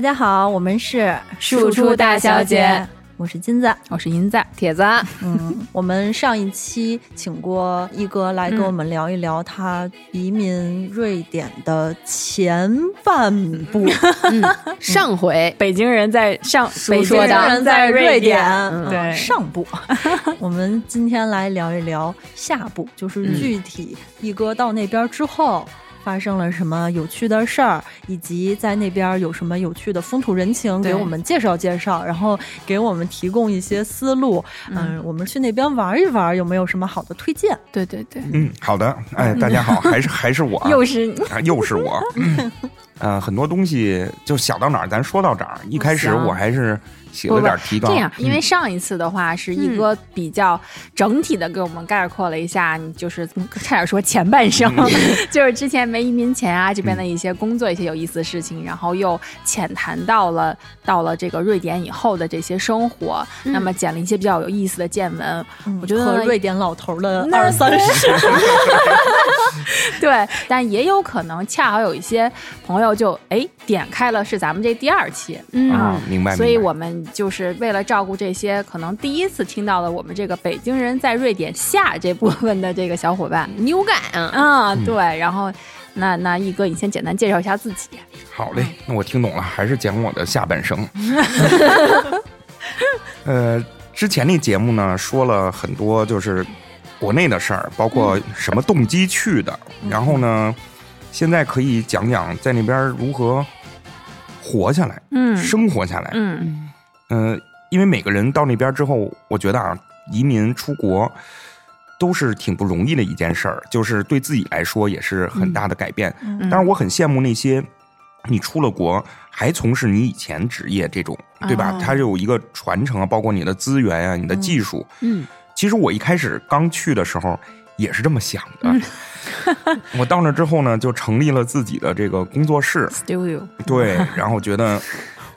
大家好，我们是庶出大小姐，我是金子，我是银子，铁子。嗯，我们上一期请过一哥来跟我们聊一聊他移民瑞典的前半部。上回北京人在上，北京人在瑞典，对上部。我们今天来聊一聊下部，就是具体一哥到那边之后。发生了什么有趣的事儿，以及在那边有什么有趣的风土人情，给我们介绍介绍，然后给我们提供一些思路。嗯，我们去那边玩一玩，有没有什么好的推荐？对对对，嗯，好的。哎，大家好，还是还是我，又是你，又是我。嗯，很多东西就想到哪儿，咱说到哪儿。一开始我还是。写了点提纲。这样，因为上一次的话是一哥比较整体的给我们概括了一下，就是差点说前半生，就是之前没移民前啊这边的一些工作、一些有意思的事情，然后又浅谈到了到了这个瑞典以后的这些生活，那么捡了一些比较有意思的见闻。我觉得和瑞典老头的二三十，对，但也有可能恰好有一些朋友就哎点开了是咱们这第二期，嗯，明白，所以我们。就是为了照顾这些可能第一次听到了我们这个北京人在瑞典下这部分的这个小伙伴，New guy 啊，对，然后那那一哥，你先简单介绍一下自己。好嘞，那我听懂了，还是讲我的下半生。呃，之前那节目呢，说了很多就是国内的事儿，包括什么动机去的，然后呢，现在可以讲讲在那边如何活下来，嗯，生活下来，嗯。嗯，因为每个人到那边之后，我觉得啊，移民出国都是挺不容易的一件事儿，就是对自己来说也是很大的改变。但是我很羡慕那些你出了国还从事你以前职业这种，对吧？它有一个传承啊，包括你的资源啊，你的技术。嗯，其实我一开始刚去的时候也是这么想的。我到那之后呢，就成立了自己的这个工作室，studio。对，然后觉得。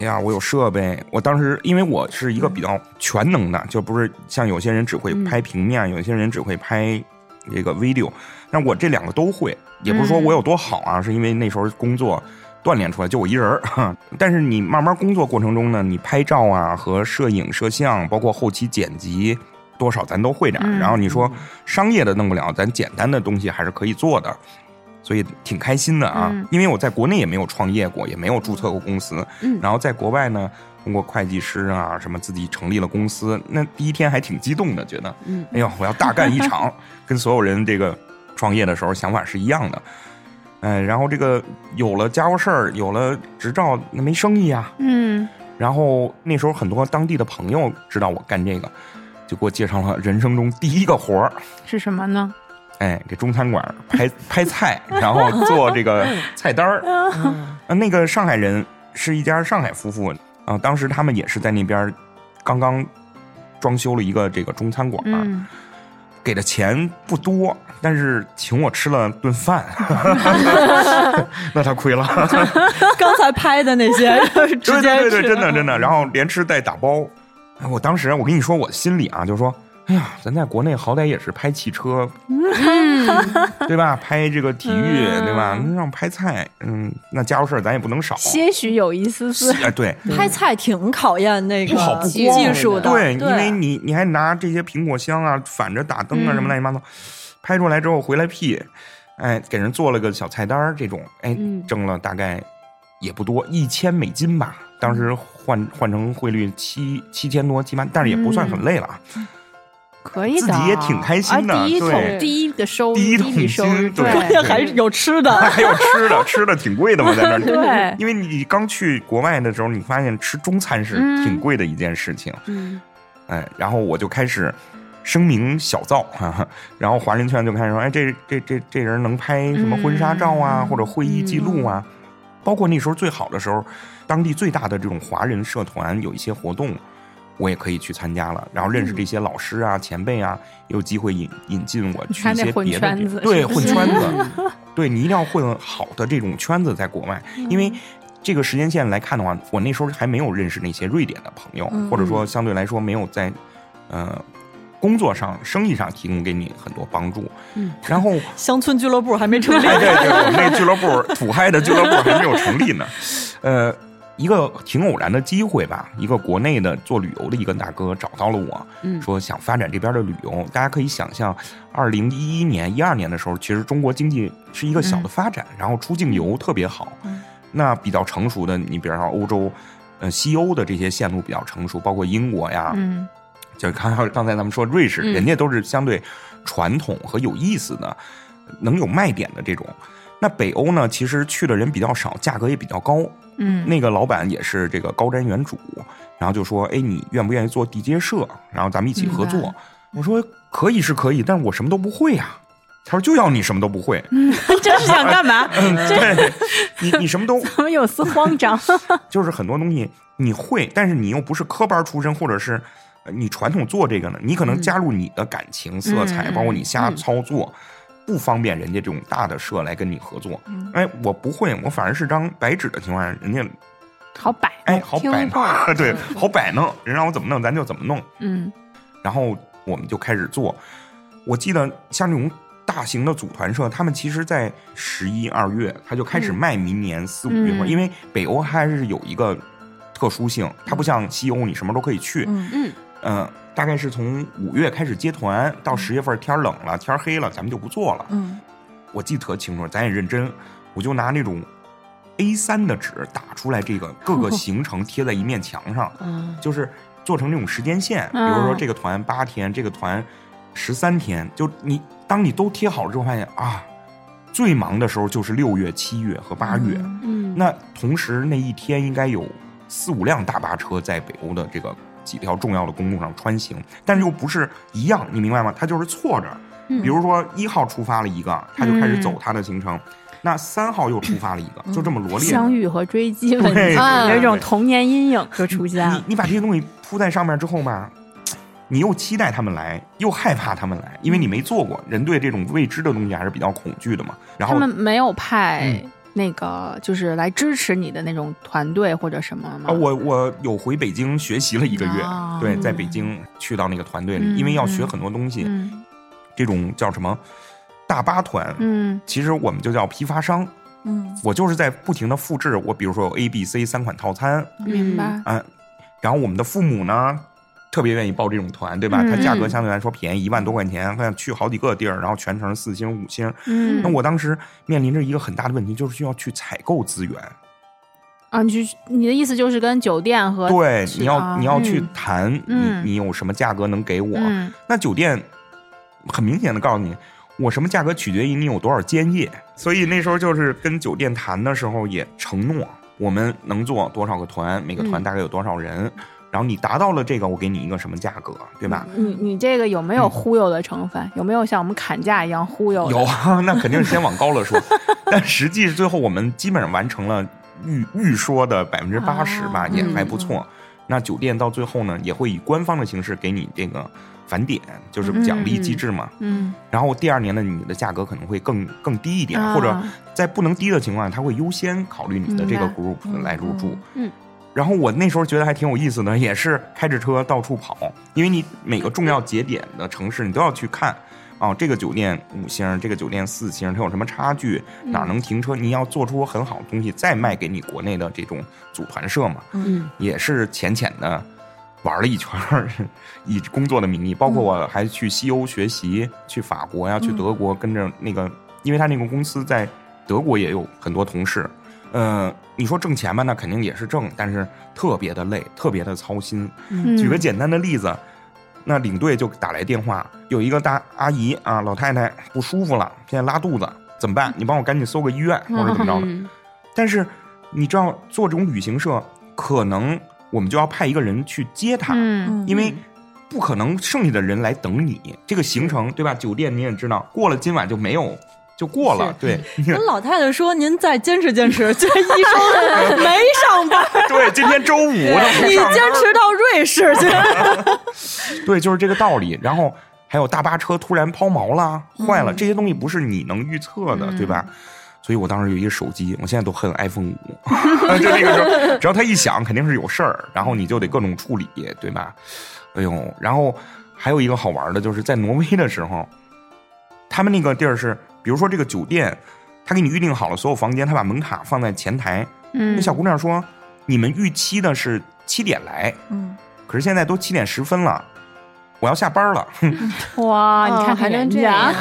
呀，我有设备。我当时因为我是一个比较全能的，就不是像有些人只会拍平面，有些人只会拍这个 video。但我这两个都会，也不是说我有多好啊，是因为那时候工作锻炼出来，就我一人儿。但是你慢慢工作过程中呢，你拍照啊和摄影摄像，包括后期剪辑，多少咱都会点儿。然后你说商业的弄不了，咱简单的东西还是可以做的。所以挺开心的啊，因为我在国内也没有创业过，也没有注册过公司。嗯，然后在国外呢，通过会计师啊什么，自己成立了公司。那第一天还挺激动的，觉得，嗯，哎呦，我要大干一场，跟所有人这个创业的时候想法是一样的。哎，然后这个有了家伙事儿，有了执照，那没生意啊。嗯，然后那时候很多当地的朋友知道我干这个，就给我介绍了人生中第一个活儿是什么呢？哎，给中餐馆拍拍菜，然后做这个菜单儿。啊，那个上海人是一家上海夫妇啊，当时他们也是在那边刚刚装修了一个这个中餐馆，给的钱不多，但是请我吃了顿饭，那他亏了。刚才拍的那些，对对对，真的真的，然后连吃带打包。我当时我跟你说，我心里啊，就是说。哎呀，咱在国内好歹也是拍汽车，对吧？拍这个体育，对吧？让拍菜，嗯，那家伙事儿咱也不能少。些许有一丝丝，哎，对，拍菜挺考验那个技术的，对，因为你你还拿这些苹果箱啊，反着打灯啊，什么乱七八糟，拍出来之后回来 P，哎，给人做了个小菜单儿这种，哎，挣了大概也不多，一千美金吧，当时换换成汇率七七千多七万，但是也不算很累了啊。可以的，自己也挺开心的。第一桶第一的收第一桶金，对，关键还有吃的，还有吃的，吃的挺贵的嘛，在那儿。对，因为你刚去国外的时候，你发现吃中餐是挺贵的一件事情。嗯，哎，然后我就开始声名小噪，然后华人圈就开始说：“哎，这这这这人能拍什么婚纱照啊，或者会议记录啊？包括那时候最好的时候，当地最大的这种华人社团有一些活动。”我也可以去参加了，然后认识这些老师啊、前辈啊，有机会引引进我去一些别的对 混圈子，对你一定要混好的这种圈子在国外，因为这个时间线来看的话，我那时候还没有认识那些瑞典的朋友，或者说相对来说没有在呃工作上、生意上提供给你很多帮助。嗯，然后 乡村俱乐部还没成立，对对，我们那俱乐部土嗨的俱乐部还没有成立呢。呃，一个挺偶然的机会吧，一个国内的做旅游的一个大哥找到了我，嗯说想发展这边的旅游。大家可以想象，二零一一年、一二年的时候，其实中国经济是一个小的发展，然后出境游特别好。嗯那比较成熟的，你比如说欧洲，呃，西欧的这些线路比较成熟，包括英国呀，嗯就刚刚刚才咱们说瑞士，嗯人家都是相对传统和有意思的，能有卖点的这种。那北欧呢，其实去的人比较少，价格也比较高。嗯，那个老板也是这个高瞻远瞩，然后就说：“哎，你愿不愿意做地接社？然后咱们一起合作。我说：“可以是可以，但是我什么都不会呀、他说：“就要你什么都不会。这是想干嘛？嗯，对，你你什么都 怎么有丝慌张？就是很多东西你会，但是你又不是科班出身，或者是呃你传统做这个呢，你可能加入你的感情色彩，嗯包括你瞎操作，不方便人家这种大的社来跟你合作。嗯哎，我不会，我反而是张白纸的情况下，人家好摆哎好摆弄，对，好摆弄，人让我怎么弄咱就怎么弄，嗯然后我们就开始做。我记得像这种。大型的组团社，他们其实，在十一二月，他就开始卖明年四五月份，嗯因为北欧还是有一个特殊性，它不像西欧，你什么都可以去。嗯嗯嗯，大概是从五月开始接团，到十月份天冷了，天黑了，咱们就不做了。嗯我记得特清楚，咱也认真，我就拿那种 A 三的纸打出来这个各个 行程贴在一面墙上，嗯就是做成那种时间线，比嗯如说这个团八天，这个团十三天，就你当你都贴好了之后，发现啊，最忙的时候就是六月、七月和八月。嗯嗯，那同时那一天应该有四五辆大巴车在北欧的这个几条重要的公路上穿行，但是又不是一样，你明白吗？它就是错着。嗯比如说一号出发了一个，他就开始走嗯他的行程，那三号又出发了一个，就这么罗列。相遇和追击问对题，有一种童年阴影就出现了。你你把这些东西铺在上面之后吧，你又期待他们来，又害怕他们来，因为你没做过，人对这种未知的东西还是比较恐惧的嘛。然后他后们没有派嗯那个就是来支持你的那种团队或者什么吗？啊，我我有回北京学习了一个月，哦对，在北京去到那个团队里，嗯因为要学很多东西，嗯。这种叫什么？大巴团，嗯。其实我们就叫批发商。嗯。我就是在不停的复制，我比如说有 A、B、C 三款套餐，明白。嗯，然后我们的父母呢，特别愿意报这种团，对吧？嗯它价格相对来说便宜，一万多块钱，看去好几个地儿，然后全程四星、五星。嗯那我当时面临着一个很大的问题，就是需要去采购资源。啊，你就你的意思就是跟酒店和对，你要啊你要去嗯谈，嗯你你有什么价格能给我？嗯那酒店很明显的告诉你，我什么价格取决于你有多少间业。所以那时候就是跟酒店谈的时候也承诺，我们能做多少个团，每个团嗯大概有多少人，然后你达到了这个，我给你一个什么价格，对吧？你你这个有没有忽悠的成分？有没有像我们砍价一样忽悠？有啊，那肯定是先往高了说，但实际最后我们基本上完成了预预说的百分之八十吧，哦也还不错。那酒店到最后呢，也会以官方的形式给你这个返点，就是奖励机制嘛。嗯，然后第二年呢，你的价格可能会更更低一点，啊或者在不能低的情况下，他会优先考虑你的这个 group 来入住。嗯嗯然后我那时候觉得还挺有意思的，也是开着车到处跑，因为你每个重要节点的城市你都要去看。哦，这个酒店五星，这个酒店四星，它有什么差距？哪能停车？你要做出很好的东西，再卖给你国内的这种组团社嘛。嗯也是浅浅的玩了一圈，以工作的名义，包括我还去西欧学习，去法国呀，去德国，跟着那个，因为他那个公司在德国也有很多同事。呃，你说挣钱吧，那肯定也是挣，但是特别的累，特别的操心。嗯举个简单的例子，那领队就打来电话，有一个大阿姨啊，老太太不舒服了，现在拉肚子，怎么办？你帮我赶紧搜个医院，或者怎么着的。嗯 但是你知道，做这种旅行社，可能我们就要派一个人去接她，嗯因为不可能剩下的人来等你。这个行程对吧？酒店你也知道，过了今晚就没有，就过了。对，跟老太太说：“您再坚持坚持。”这医生 没上班，对，今天周五你坚持到瑞士去。对，就是这个道理。然后还有大巴车突然抛锚了、坏了，这些东西不是你能预测的，对吧？所以我当时有一个手机，我现在都恨 iPhone 五，就那个时候，只要它一响，肯定是有事儿，然后你就得各种处理，对吧？哎呦，然后还有一个好玩的，就是在挪威的时候，他们那个地儿是，比如说这个酒店，他给你预定好了所有房间，他把门卡放在前台，嗯那小姑娘说：“你们预期的是七点来，嗯，可是现在都七点十分了，我要下班了。哇，你看哦还能这样，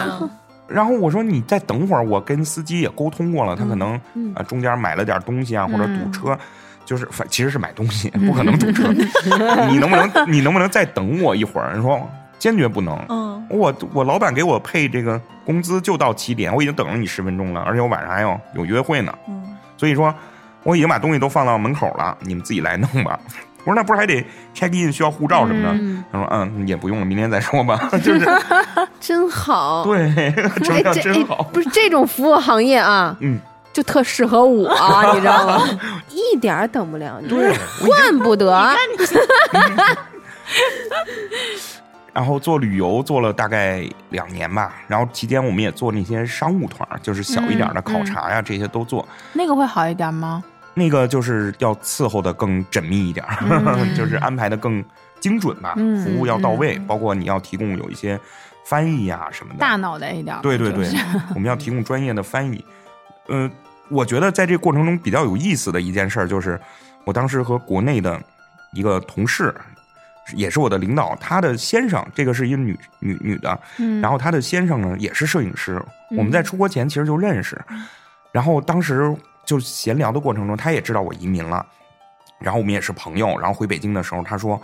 然后我说你再等会儿，我跟司机也沟通过了，他可能嗯啊中间买了点东西啊，或者堵嗯车，就是反其实是买东西，不可能堵车。你能不能你能不能再等我一会儿？你说坚决不能。嗯，我我老板给我配这个工资就到七点，我已经等了你十分钟了，而且我晚上还要有约会呢，嗯，所以说我已经把东西都放到门口了，你们自己来弄吧。我说那不是还得 check in 需要护照什么的？嗯他说嗯也不用了，明天再说吧。就是真好。对，这真好哎。不是这种服务行业啊，嗯，就特适合我，你知道吗？一点儿等不了你，对，惯不得。然后做旅游做了大概两年吧，然后期间我们也做那些商务团儿，就是小一点的考察呀，这些都做。那个会好一点吗？那个就是要伺候的更缜密一点儿，嗯 就是安排的更精准吧，嗯服务要到位，嗯包括你要提供有一些翻译呀什么的。大脑袋一点儿，对对对就是，我们要提供专业的翻译。呃，我觉得在这过程中比较有意思的一件事儿，就是我当时和国内的一个同事，也是我的领导，他的先生，这个是一个女女女的，嗯，然后他的先生呢也是摄影师，我们在出国前其实就认识，然后当时就闲聊的过程中，他也知道我移民了，然后我们也是朋友，然后回北京的时候，他说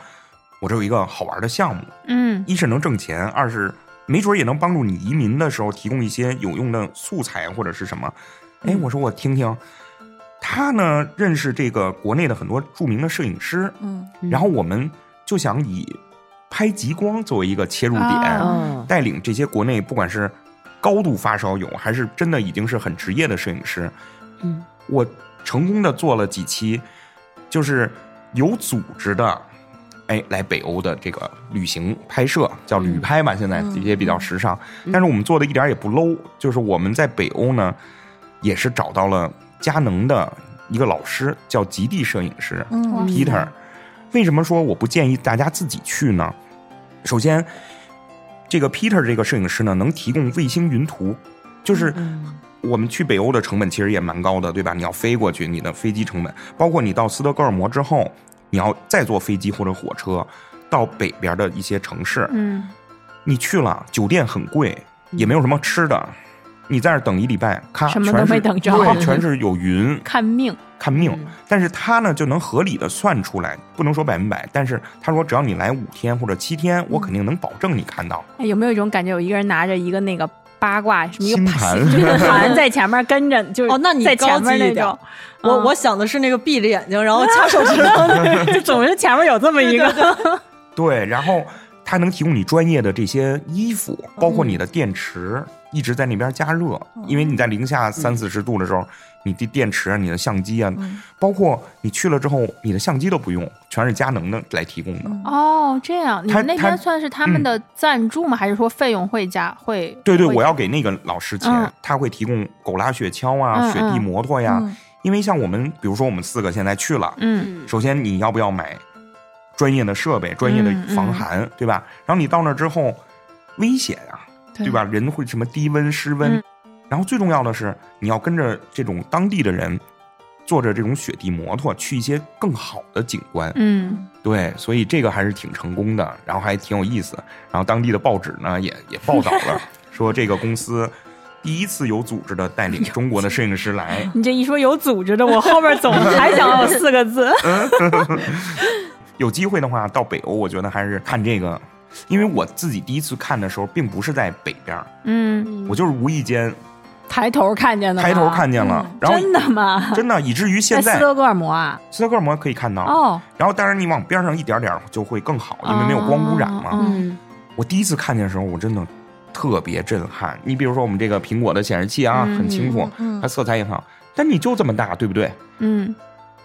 我这有一个好玩的项目，嗯。一是能挣钱，二是没准也能帮助你移民的时候提供一些有用的素材或者是什么。哎，我说我听听。他呢认识这个国内的很多著名的摄影师，嗯，然后我们就想以拍极光作为一个切入点，带领这些国内不管是高度发烧友，还是真的已经是很职业的摄影师，嗯，我成功的做了几期，就是有组织的，哎，来北欧的这个旅行拍摄，叫旅拍吧，现在嗯也比较时尚。但是我们做的一点儿也不 low，就是我们在北欧呢，也是找到了佳能的一个老师，叫极地摄影师，Peter。为什么说我不建议大家自己去呢？首先，这个 Peter 这个摄影师呢，能提供卫星云图，就是我们去北欧的成本其实也蛮高的，对吧？你要飞过去，你的飞机成本，包括你到斯德哥尔摩之后，你要再坐飞机或者火车到北边的一些城市，嗯。你去了，酒店很贵，也没有什么吃的，你在那儿等一礼拜，咔，什么都没等着。对，全是有云，看命，看命。嗯。但是他呢就能合理的算出来，不能说百分百，但是他说只要你来五天或者七天，我肯定能保证你看到。哎，有没有一种感觉，有一个人拿着一个那个八卦什么一个星盘。就是 盘在前面跟着，就是哦那你在前面那种。我嗯。我想的是那个闭着眼睛，然后掐手指头，就总是前面有这么一个，对，然后他能提供你专业的这些衣服，包括你的电池一直在那边加热，因为你在零下三四十度的时候，你的电池啊、你的相机啊，包括你去了之后，你的相机都不用，全是佳能的来提供的。哦，这样，你那他边算是他们的赞助吗？还是说费用会加会？对对，我要给那个老师钱，嗯他会提供狗拉雪橇啊、嗯雪地嗯摩托呀。嗯因为像我们，比如说我们四个现在去了，嗯首先你要不要买专业的设备、专业的嗯嗯防寒，对吧？然后你到那之后，危险啊，对对吧？人会什么低温、失温，嗯然后最重要的是，你要跟着这种当地的人，坐着这种雪地摩托去一些更好的景观。嗯对，所以这个还是挺成功的，然后还挺有意思。然后当地的报纸呢也也报道了，说这个公司第一次有组织的带领中国的摄影师来。你这一说有组织的，我后边总还想要四个字。有机会的话，到北欧，我觉得还是看这个，因为我自己第一次看的时候，并不是在北边儿，嗯，我就是无意间抬头看见的，抬头看见了，然后真的吗？真的以至于现在在斯德哥尔摩啊？斯德哥尔摩可以看到，哦，然后当然你往边上一点点就会更好，因为没有光污染嘛。哦嗯我第一次看见的时候，我真的特别震撼。你比如说我们这个苹果的显示器啊，嗯很清楚，嗯它色彩也很好，但你就这么大，对不对？嗯，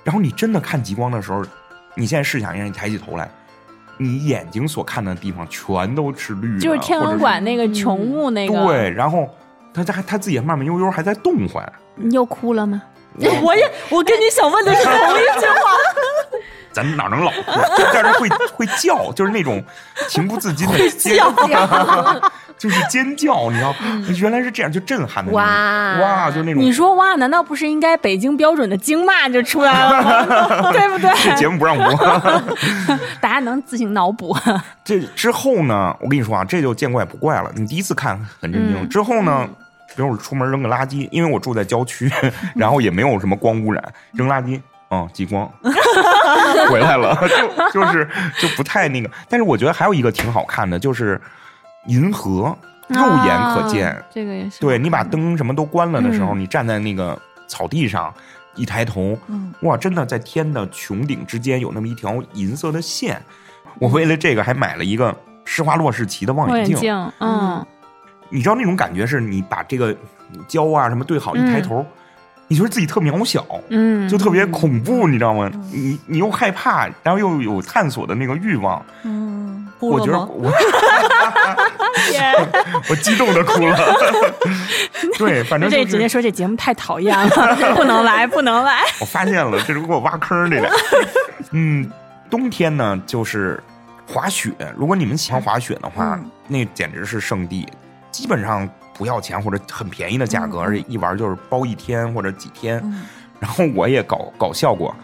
然后你真的看极光的时候，你现在试想一下，你抬起头来，你眼睛所看的地方全都是绿的，就是天文馆那个穹雾那个，对，然后它它它自己慢慢悠悠还在动唤。你又哭了吗？我也我跟你想问的是同一句话，咱哪能老哭？就但是会会叫，就是那种情不自禁的叫 就是尖叫，你知道，原来是这样，就震撼的哇哇，就那种你说哇，难道不是应该北京标准的京骂就出来了吗？对不对这对？节目不让播。大家能自行脑补。这之后呢，我跟你说啊，这就见怪不怪了。你第一次看很震惊，嗯之后呢，比如我出门扔个垃圾，因为我住在郊区，然后也没有什么光污染，扔垃圾。嗯，激光回来了，就就是就不太那个。但是我觉得还有一个挺好看的，就是银河，肉眼可见。啊这个也是。对你把灯什么都关了的时候，嗯你站在那个草地上，一抬头，嗯哇，真的在天的穹顶之间有那么一条银色的线。我为了这个还买了一个施华洛世奇的望望远镜。远镜，嗯，你知道那种感觉是你把这个胶啊什么对好，一抬头，你觉得自己特渺小，嗯，就特别恐怖，你知道吗？你你又害怕，然后又有探索的那个欲望。嗯，我觉得？我 我激动的哭了。对，反正就是这直接说这节目太讨厌了，不能来，不能来。我发现了，这是给我挖坑儿这俩。嗯，冬天呢就是滑雪，如果你们喜欢滑雪的话，嗯那简直是圣地，基本上不要钱或者很便宜的价格，嗯而且一玩就是包一天或者几天。嗯然后我也搞搞笑过。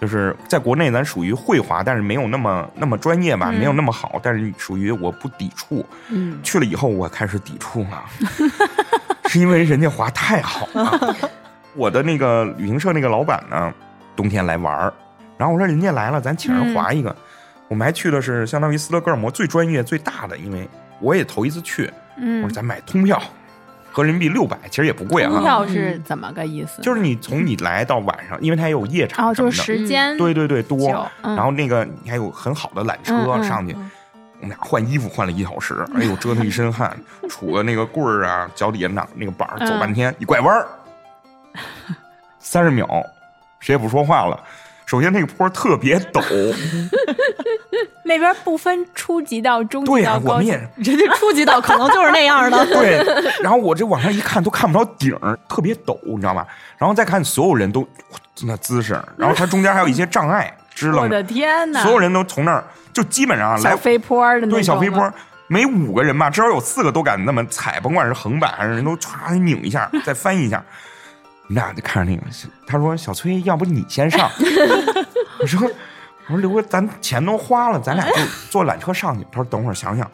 就是在国内，咱属于会滑，但是没有那么那么专业吧，嗯没有那么好，但是属于我不抵触。嗯，去了以后，我开始抵触了，是因为人家滑太好了。我的那个旅行社那个老板呢，冬天来玩儿，然后我说人家来了，咱请人滑一个。我们还去的是相当于斯德哥尔摩最专业最大的，因为我也头一次去，我嗯说，咱买通票，合人民币六百，其实也不贵啊。通票是怎么个意思？就是你从你来到晚上，因为它也有夜场哦，什么的，就是时间对对对多。嗯然后那个你还有很好的缆车上去，我们俩换衣服换了一小时，哎呦折腾一身汗，杵个那个棍儿啊，脚底下那那个板儿走半天，一拐弯儿，三十秒，谁也不说话了。首先那个坡特别陡，那边不分初级到中级对呀、到高级我们也人家初级道可能就是那样的。对，然后我这往上一看都看不着顶儿，特别陡，你知道吧？然后再看所有人都那姿势，然后它中间还有一些障碍支棱着我的，天哪！所有人都从那儿就基本上来小飞坡的那种对小飞坡，，每五个人吧，至少有四个都敢那么踩，甭管是横板还是人都歘拧一下，再翻一下。你俩就看着那个，他说：“小崔，要不你先上？”我说：“我说刘哥，咱钱都花了，咱俩就坐缆车上去。”他说：“等会儿想想，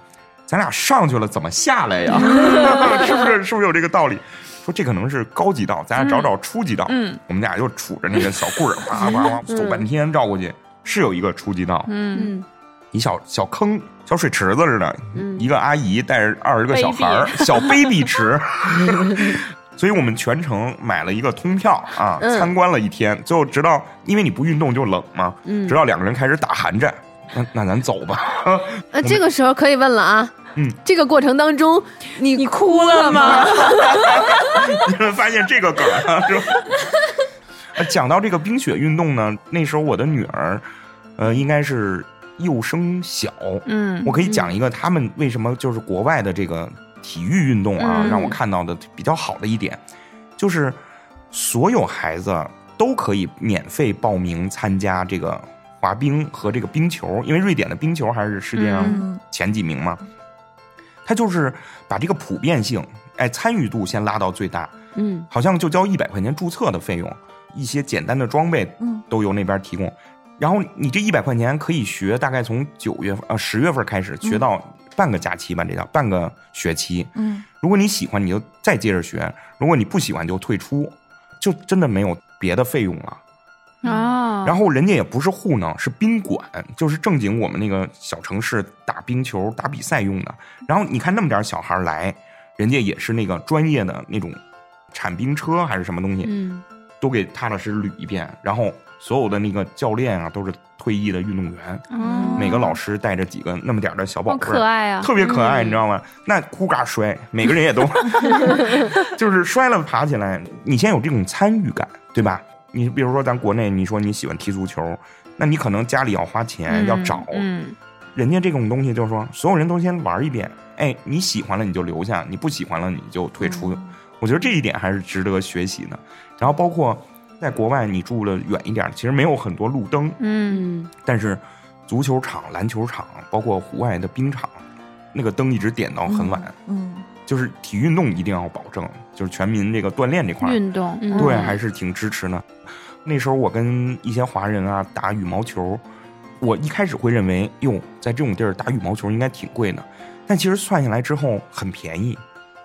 咱俩上去了怎么下来呀？是不是？是不是有这个道理？”说这可能是高级道，咱俩找找初级道。嗯，我们俩就杵着那个小棍儿，哇哇哇走半天绕过去，是有一个初级道。嗯，嗯一小小坑、小水池子似的，嗯一个阿姨带着二十个小孩儿，小 baby 池。所以我们全程买了一个通票啊，嗯参观了一天，最后直到因为你不运动就冷嘛，嗯直到两个人开始打寒战，那那咱走吧。那，这个时候可以问了啊，嗯，这个过程当中你你哭了吗？你们发现这个梗儿了是吧？呃讲到这个冰雪运动呢，那时候我的女儿，呃，应该是幼升小，嗯，我可以讲一个他们为什么就是国外的这个体育运动啊，嗯。让我看到的比较好的一点，就是所有孩子都可以免费报名参加这个滑冰和这个冰球，因为瑞典的冰球还是世界上嗯。前几名嘛。他就是把这个普遍性，哎，参与度先拉到最大，嗯。好像就交一百块钱注册的费用，一些简单的装备嗯。都由那边提供。然后你这一百块钱可以学，大概从九月份呃十月份开始学到半个假期吧，这叫半个学期。嗯如果你喜欢，你就再接着学；如果你不喜欢，就退出，就真的没有别的费用了。啊，然后人家也不是糊弄，是宾馆，就是正经我们那个小城市打冰球、打比赛用的。然后你看那么点小孩来，人家也是那个专业的那种铲冰车还是什么东西，嗯都给踏踏实实捋一遍。然后所有的那个教练啊，都是退役的运动员，嗯每个老师带着几个那么点儿的小宝贝儿，可爱啊，特别可爱，你知道吗？那哭嘎摔，每个人也都 就是摔了爬起来，你先有这种参与感，对吧？你比如说咱国内，你说你喜欢踢足球，那你可能家里要花钱、嗯要找，嗯人家这种东西就是说，所有人都先玩一遍，哎，你喜欢了你就留下，你不喜欢了你就退出。我觉得这一点还是值得学习的。然后包括在国外，你住的远一点，其实没有很多路灯，嗯嗯但是足球场、篮球场，包括户外的冰场，那个灯一直点到很晚。嗯，就是体育运动一定要保证，就是全民这个锻炼这块儿，运动，嗯对，还是挺支持的。那时候我跟一些华人啊打羽毛球，我一开始会认为，哟，在这种地儿打羽毛球应该挺贵的，但其实算下来之后很便宜，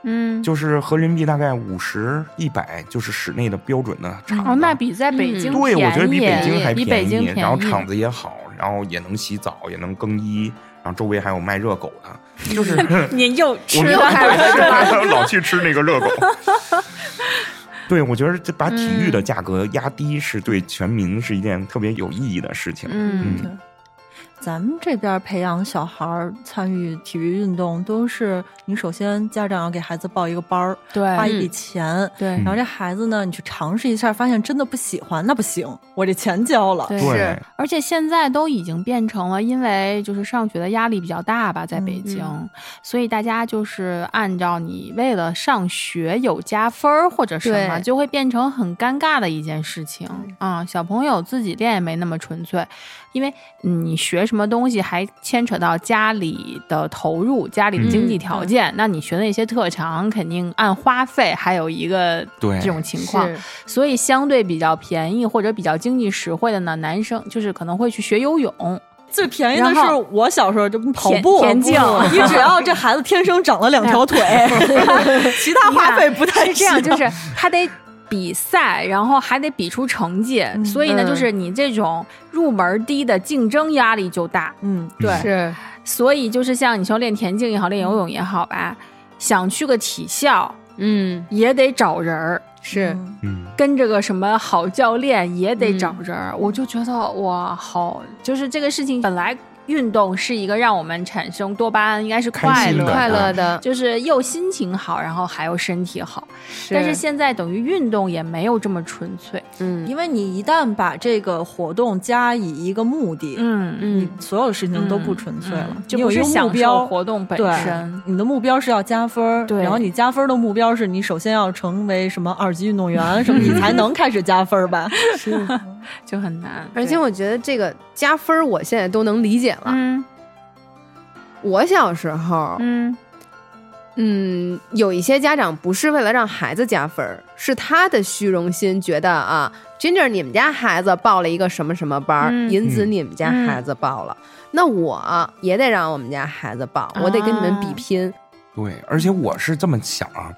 嗯，就是合人民币大概五十、一百，就是室内的标准的场子。哦，那比在北京对，我觉得比北京还便宜，然后场子也好，然后也能洗澡，也能更衣，然后周围还有卖热狗的，就是 您又吃了，老去吃那个热狗。对，我觉得这把体育的价格压低，是对全民是一件特别有意义的事情。嗯对。咱们这边培养小孩儿参与体育运动，都是你首先家长要给孩子报一个班儿，对花一笔钱，对然后这孩子呢，你去尝试一下，发现真的不喜欢，那不行，我这钱交了。对对，而且现在都已经变成了，因为就是上学的压力比较大吧，在北京，所以大家就是按照你为了上学有加分儿或者什么，就会变成很尴尬的一件事情啊、小朋友自己练也没那么纯粹，因为嗯你学什么东西还牵扯到家里的投入、家里的经济条件，那你学的一些特长肯定按花费，还有一个对这种情况。所以相对比较便宜或者比较经济实惠的呢，男生就是可能会去学游泳。最便宜的是我小时候就跑步，田径。你只要这孩子天生长了两条腿，其他花费不太是这样，就是他得比赛，然后还得比出成绩，所以呢，嗯。就是你这种入门低的竞争压力就大。嗯，对，是，所以就是像你说练田径也好，练游泳也好吧，想去个体校嗯，也得找人儿。是，嗯。嗯，跟着个什么好教练也得找人儿，我就觉得哇，好，就是这个事情本来运动是一个让我们产生多巴胺，应该是快乐的快乐的，就是又心情好，然后还有身体好。但是现在等于运动也没有这么纯粹。嗯，因为你一旦把这个活动加以一个目的，嗯你所有的事情都不纯粹了，就你有一个目不是享受标。活动本身。，你的目标是要加分然后你加分儿的目标是你首先要成为什么二级运动员，什么你才能开始加分儿吧？是，就很难。而且我觉得这个加分儿，我现在都能理解了。嗯。我小时候，嗯。嗯，有一些家长不是为了让孩子加分儿，是他的虚荣心，觉得啊，Ginger 你们家孩子报了一个什么什么班儿，嗯银子你们家孩子报了，那我也得让我们家孩子报，我得跟你们比拼。对，而且我是这么想啊，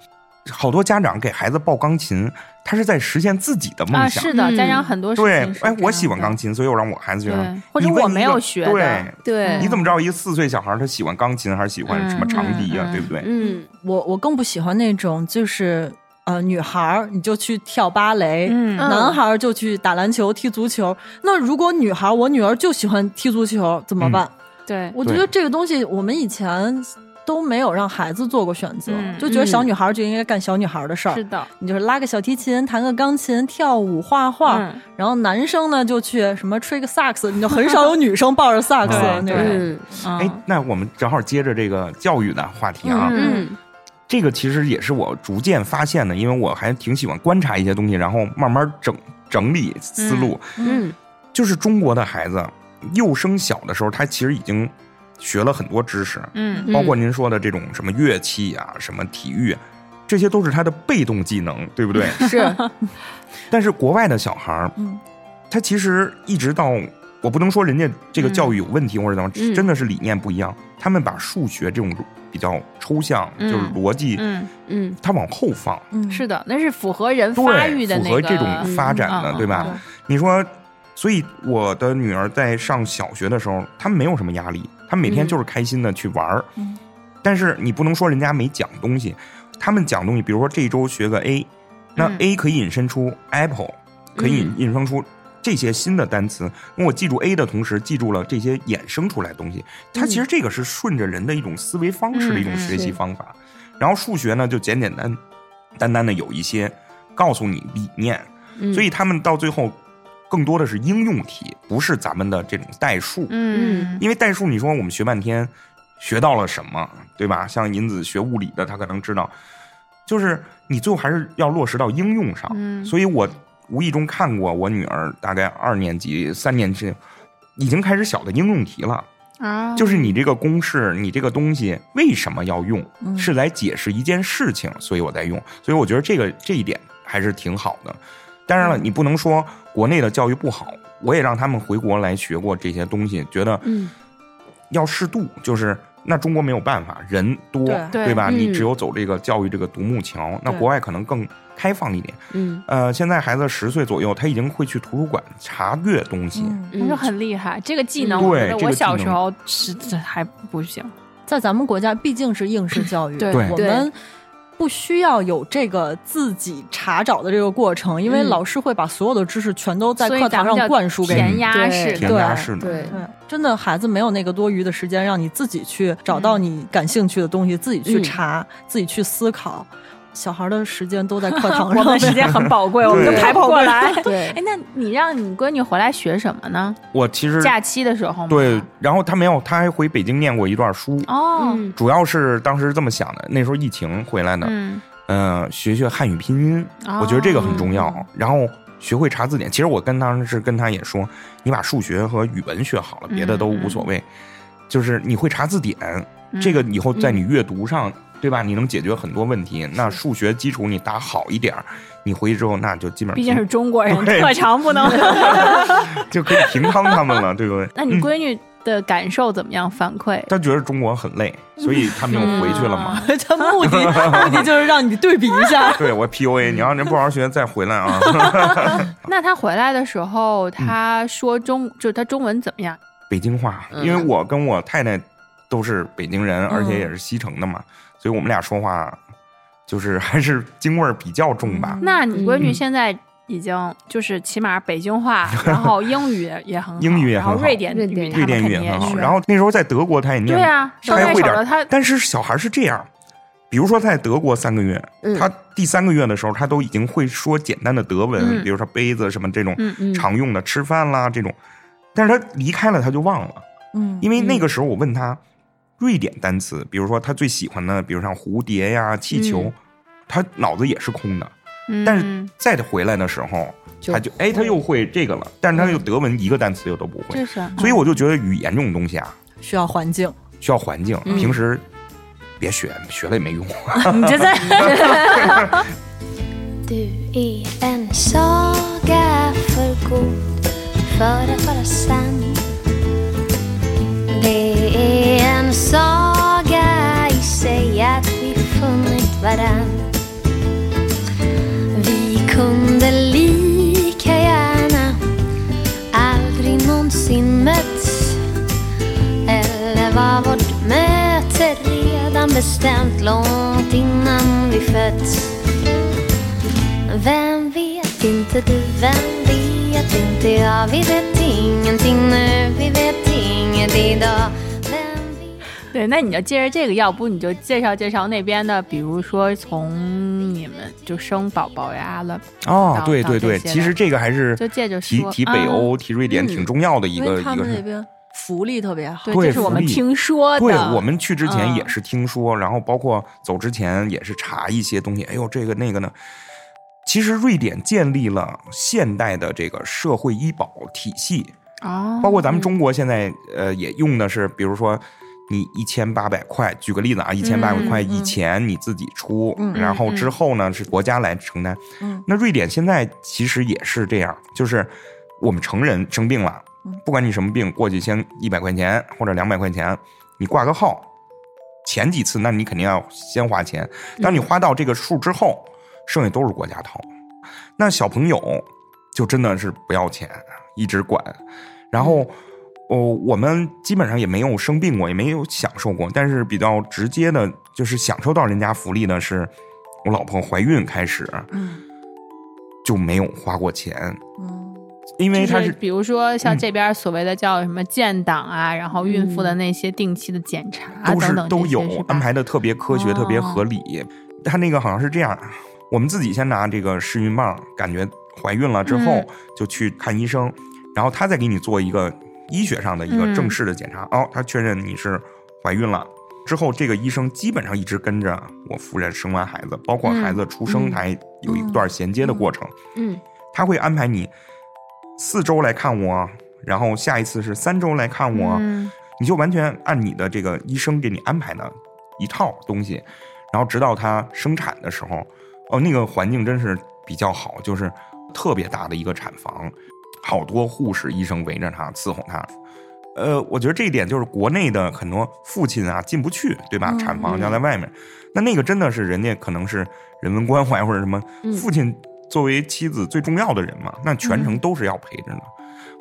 好多家长给孩子报钢琴，他是在实现自己的梦啊，想。是的，嗯家长很多事对哎，我喜欢钢琴，所以我让我孩子学钢琴对。或者我没有学的对，对，你怎么知道一个四岁小孩他喜欢钢琴还是喜欢什么长笛啊、对不对？嗯我我更不喜欢那种就是呃女孩儿你就去跳芭蕾，嗯男孩儿就去打篮球、踢足球。那如果女孩儿，我女儿就喜欢踢足球，怎么办？对，我觉得这个东西我们以前都没有让孩子做过选择，嗯。就觉得小女孩就应该干小女孩的事儿。是的，你就是拉个小提琴，弹个钢琴，跳舞、画画，嗯。然后男生呢就去什么吹个萨克斯，你就很少有女生抱着萨克斯对那种。嗯。哎，那我们正好接着这个教育的话题啊，嗯。这个其实也是我逐渐发现的，因为我还挺喜欢观察一些东西，然后慢慢整整理思路。嗯。就是中国的孩子幼升小的时候，他其实已经学了很多知识，嗯。包括您说的这种什么乐器啊、什么体育，这些都是他的被动技能，对不对？是，但是国外的小孩儿，嗯。他其实一直到我不能说人家这个教育有问题或者怎么，嗯。真的是理念不一样。他们把数学这种比较抽象，嗯。就是逻辑，嗯，嗯。他往后放，嗯，是的，那是符合人，发育的那个符合这种发展的，嗯。对吧？嗯。你说，所以我的女儿在上小学的时候，她没有什么压力，她每天嗯就是开心的去玩儿。嗯但是你不能说人家没讲东西，他们讲东西，比如说这一周学个 A，那嗯 A 可以引申出 apple，可以引引申出这些新的单词。那我记住 A 的同时，记住了这些衍生出来的东西。它其实这个是顺着人的一种思维方式的一种学习方法。然后数学呢，就简简单单单的有一些告诉你理念，嗯，所以他们到最后更多的是应用题，不是咱们的这种代数。嗯因为代数，你说我们学半天，学到了什么，对吧？像银子学物理的，他可能知道，就是你最后还是要落实到应用上。嗯所以我无意中看过我女儿大概二年级、三年级，已经开始小的应用题了。啊，就是你这个公式，你这个东西为什么要用，嗯是来解释一件事情，所以我在用。所以我觉得这个这一点还是挺好的。当然了，你不能说国内的教育不好，我也让他们回国来学过这些东西，觉得嗯要适度，就是。那中国没有办法，人多，对对吧？嗯你只有走这个教育这个独木桥。那国外可能更开放一点。嗯呃，现在孩子十岁左右，他已经会去图书馆查阅东西。嗯那就很厉害。这个技能，嗯我觉得我对这个小时候是这还不行。在咱们国家毕竟是应试教育，对对对我们不需要有这个自己查找的这个过程，因为嗯。老师会把所有的知识全都在课堂上灌输给填你。鸭式填鸭式的，对。对，真的孩子没有那个多余的时间让你自己去找到你感兴趣的东西，自己去嗯。查，自己去思考。小孩的时间都在课堂上，我们时间很宝贵，我们都排不过来。对哎，那你让你闺女回来学什么呢？我其实假期的时候？对，然后她没有，她还回北京念过一段书。哦，嗯主要是当时这么想的，那时候疫情回来的，嗯，嗯、学学汉语拼音，哦我觉得这个很重要。然后学会查字典。其实我跟当时跟他也说，你把数学和语文学好了，别的都无所谓。就是你会查字典，嗯这个以后在你阅读上，对吧？你能解决很多问题。那数学基础你打好一点儿，你回去之后那就基本上毕竟是中国人，特长不能。就可以平摊他们了，对不对？那你闺女的感受怎么样？反馈？她觉得中国很累，所以他没有回去了嘛。他目的目的就是让你对比一下。对我 PUA，你要人不好好学再回来啊。那她回来的时嗯候，她说中，就是她中文怎么样？北京话，嗯因为我跟我太太都是北京人，而嗯且也是西城的嘛，所以我们俩说话就是还是京味儿比较重吧。那你闺女嗯现在已经就是起码北京话，然后英语也很好，英语也很好。瑞典瑞典语，瑞典语也很好，然后那时候在德国她也念，对啊，稍微会点儿手带手的，他但是小孩是这样，比如说在德国三个月，嗯。他第三个月的时候，他都已经会说简单的德文，嗯。比如说杯子什么这种常用的，吃饭啦这种，但是他离开了他就忘了，嗯。因为那个时候我问他瑞典单词，比如说他最喜欢的，比如像蝴蝶呀、气球，嗯他脑子也是空的，嗯但是再回来的时候，就他就哎他又会这个了，但是他又德文一个单词又都不会，这是，所以我就觉得语言这种东西啊，需要环境。需要环境，嗯平时别学，学了也没用。你这在 Du är en saga för god för att vara sann Det är en saga i sig att vi funnit varann. Vi kunde lika gärna aldrig någonsin mötts Eller var vårt möte redan bestämt långt innan vi fötts. Vem vet inte du, vem vet inte jag? Vi vet ingenting nu, vi vet inget idag. 对，那你就借着这个，要不你就介绍介绍那边的，比如说从你们就生宝宝呀了，哦对对对，其实这个还是就借着说提提北欧、提瑞典嗯挺重要的一个一个是。们那边福利特别好。对，这是我们听说的。对我们去之前嗯也是听说，然后包括走之前也是查一些东西。哎呦，这个那个呢？其实瑞典建立了现代的这个社会医保体系，哦，包括咱们中国现在呃也用的是，比如说你一千八百块，举个例子啊，一千八百块以前你自己出，嗯然后之后呢是国家来承担。嗯那瑞典现在其实也是这样，就是我们成人生病了，不管你什么病，过去先一百块钱或者两百块钱，你挂个号。前几次，那你肯定要先花钱。当你花到这个数之后，剩下都是国家掏。那小朋友就真的是不要钱，一直管。然后，哦，我们基本上也没有生病过，也没有享受过。但是比较直接的，就是享受到人家福利的是，我老婆怀孕开始嗯就没有花过钱，嗯因为她是是比如说像嗯这边所谓的叫什么建档啊，然后孕妇的那些定期的检查啊都是等等都有安排的特别科学、哦特别合理。他那个好像是这样，我们自己先拿这个试孕棒，感觉怀孕了之后、嗯就去看医生，然后他再给你做一个医学上的一个嗯。正式的检查。哦，他确认你是怀孕了。之后，这个医生基本上一直跟着我夫人生完孩子，包括孩子出生，还有一段衔接的过程。嗯。他会安排你四周来看我，然后下一次是三周来看我，嗯。你就完全按你的这个医生给你安排的一套东西，然后直到他生产的时候，哦，那个环境真是比较好，就是特别大的一个产房，好多护士、医生围着他伺候他。呃，我觉得这一点就是国内的很多父亲啊进不去，对吧？嗯产房要在外面，那那个真的是人家可能是人文关怀 或者什么，嗯父亲作为妻子最重要的人嘛，那全程都是要陪着的。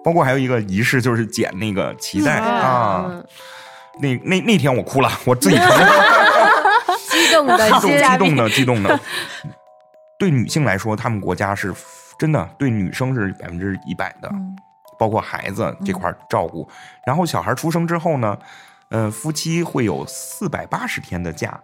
包括还有一个仪式，就是剪那个脐带、啊。嗯那那那天我哭了，我自己承认，激动的激动心，激动的激动的。对女性来说，他们国家是真的对女生是百分之一百的。嗯包括孩子这块儿照顾。然后小孩出生之后呢，呃，夫妻会有四百八十天的假，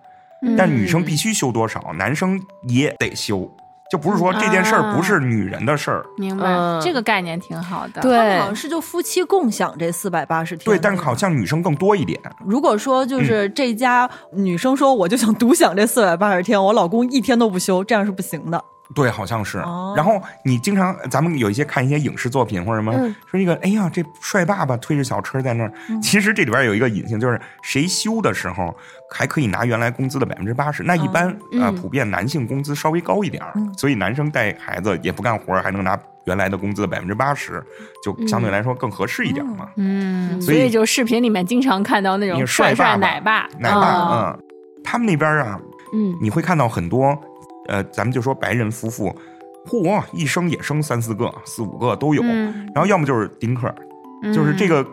但女生必须休多少，男生也得休，就不是说这件事儿不是女人的事儿。明白、嗯这个概念挺好的。对好像是就夫妻共享这四百八十天。对，但是好像女生更多一点。如果说嗯就是这家女生说我就想独享这四百八十天，我老公一天都不休，这样是不行的。对，好像是。哦。然后你经常，咱们有一些看一些影视作品或者什么，嗯。说一个，哎呀，这帅爸爸推着小车在那儿。嗯。其实这里边有一个隐性，就是谁休的时候还可以拿原来工资的百分之八十。那一般、嗯。呃，普遍男性工资稍微高一点所以男生带孩子也不干活，还能拿原来的工资的百分之八十，就相对来说更合适一点嘛。嗯，所以就视频里面经常看到那种帅帅奶爸，奶爸，啊嗯，他们那边啊，嗯。你会看到很多，呃，咱们就说白人夫妇，嚯，一生也生三四个、四五个都有，嗯然后要么就是丁克，就是这个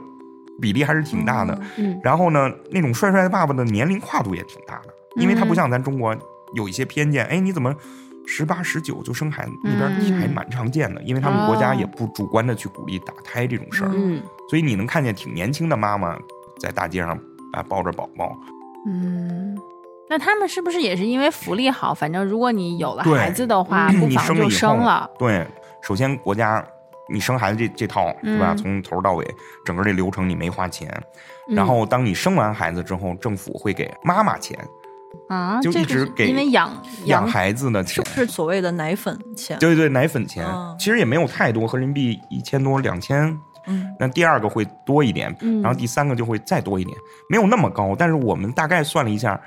比例还是挺大的。嗯然后呢，那种帅帅的爸爸的年龄跨度也挺大的，因为他不嗯像咱中国有一些偏见，哎，你怎么十八十九就生孩子？那边嗯还蛮常见的，因为他们国家哦也不主观的去鼓励打胎这种事儿，嗯所以你能看见挺年轻的妈妈在大街上啊抱着宝宝。嗯，那他们是不是也是因为福利好？反正如果你有了孩子的话，嗯 不妨就你生了以后生了。对，首先国家你生孩子这这套是吧？嗯从头到尾整个这流程你没花钱，嗯然后当你生完孩子之后，政府会给妈妈钱，啊，就一直给因为养养孩子的钱是不。是所谓的奶粉钱？对对，奶粉钱、哦其实也没有太多，合人民币一千多、两千。嗯，那第二个会多一点，嗯然后第三个就会再多一点，没有那么高。但是我们大概算了一下，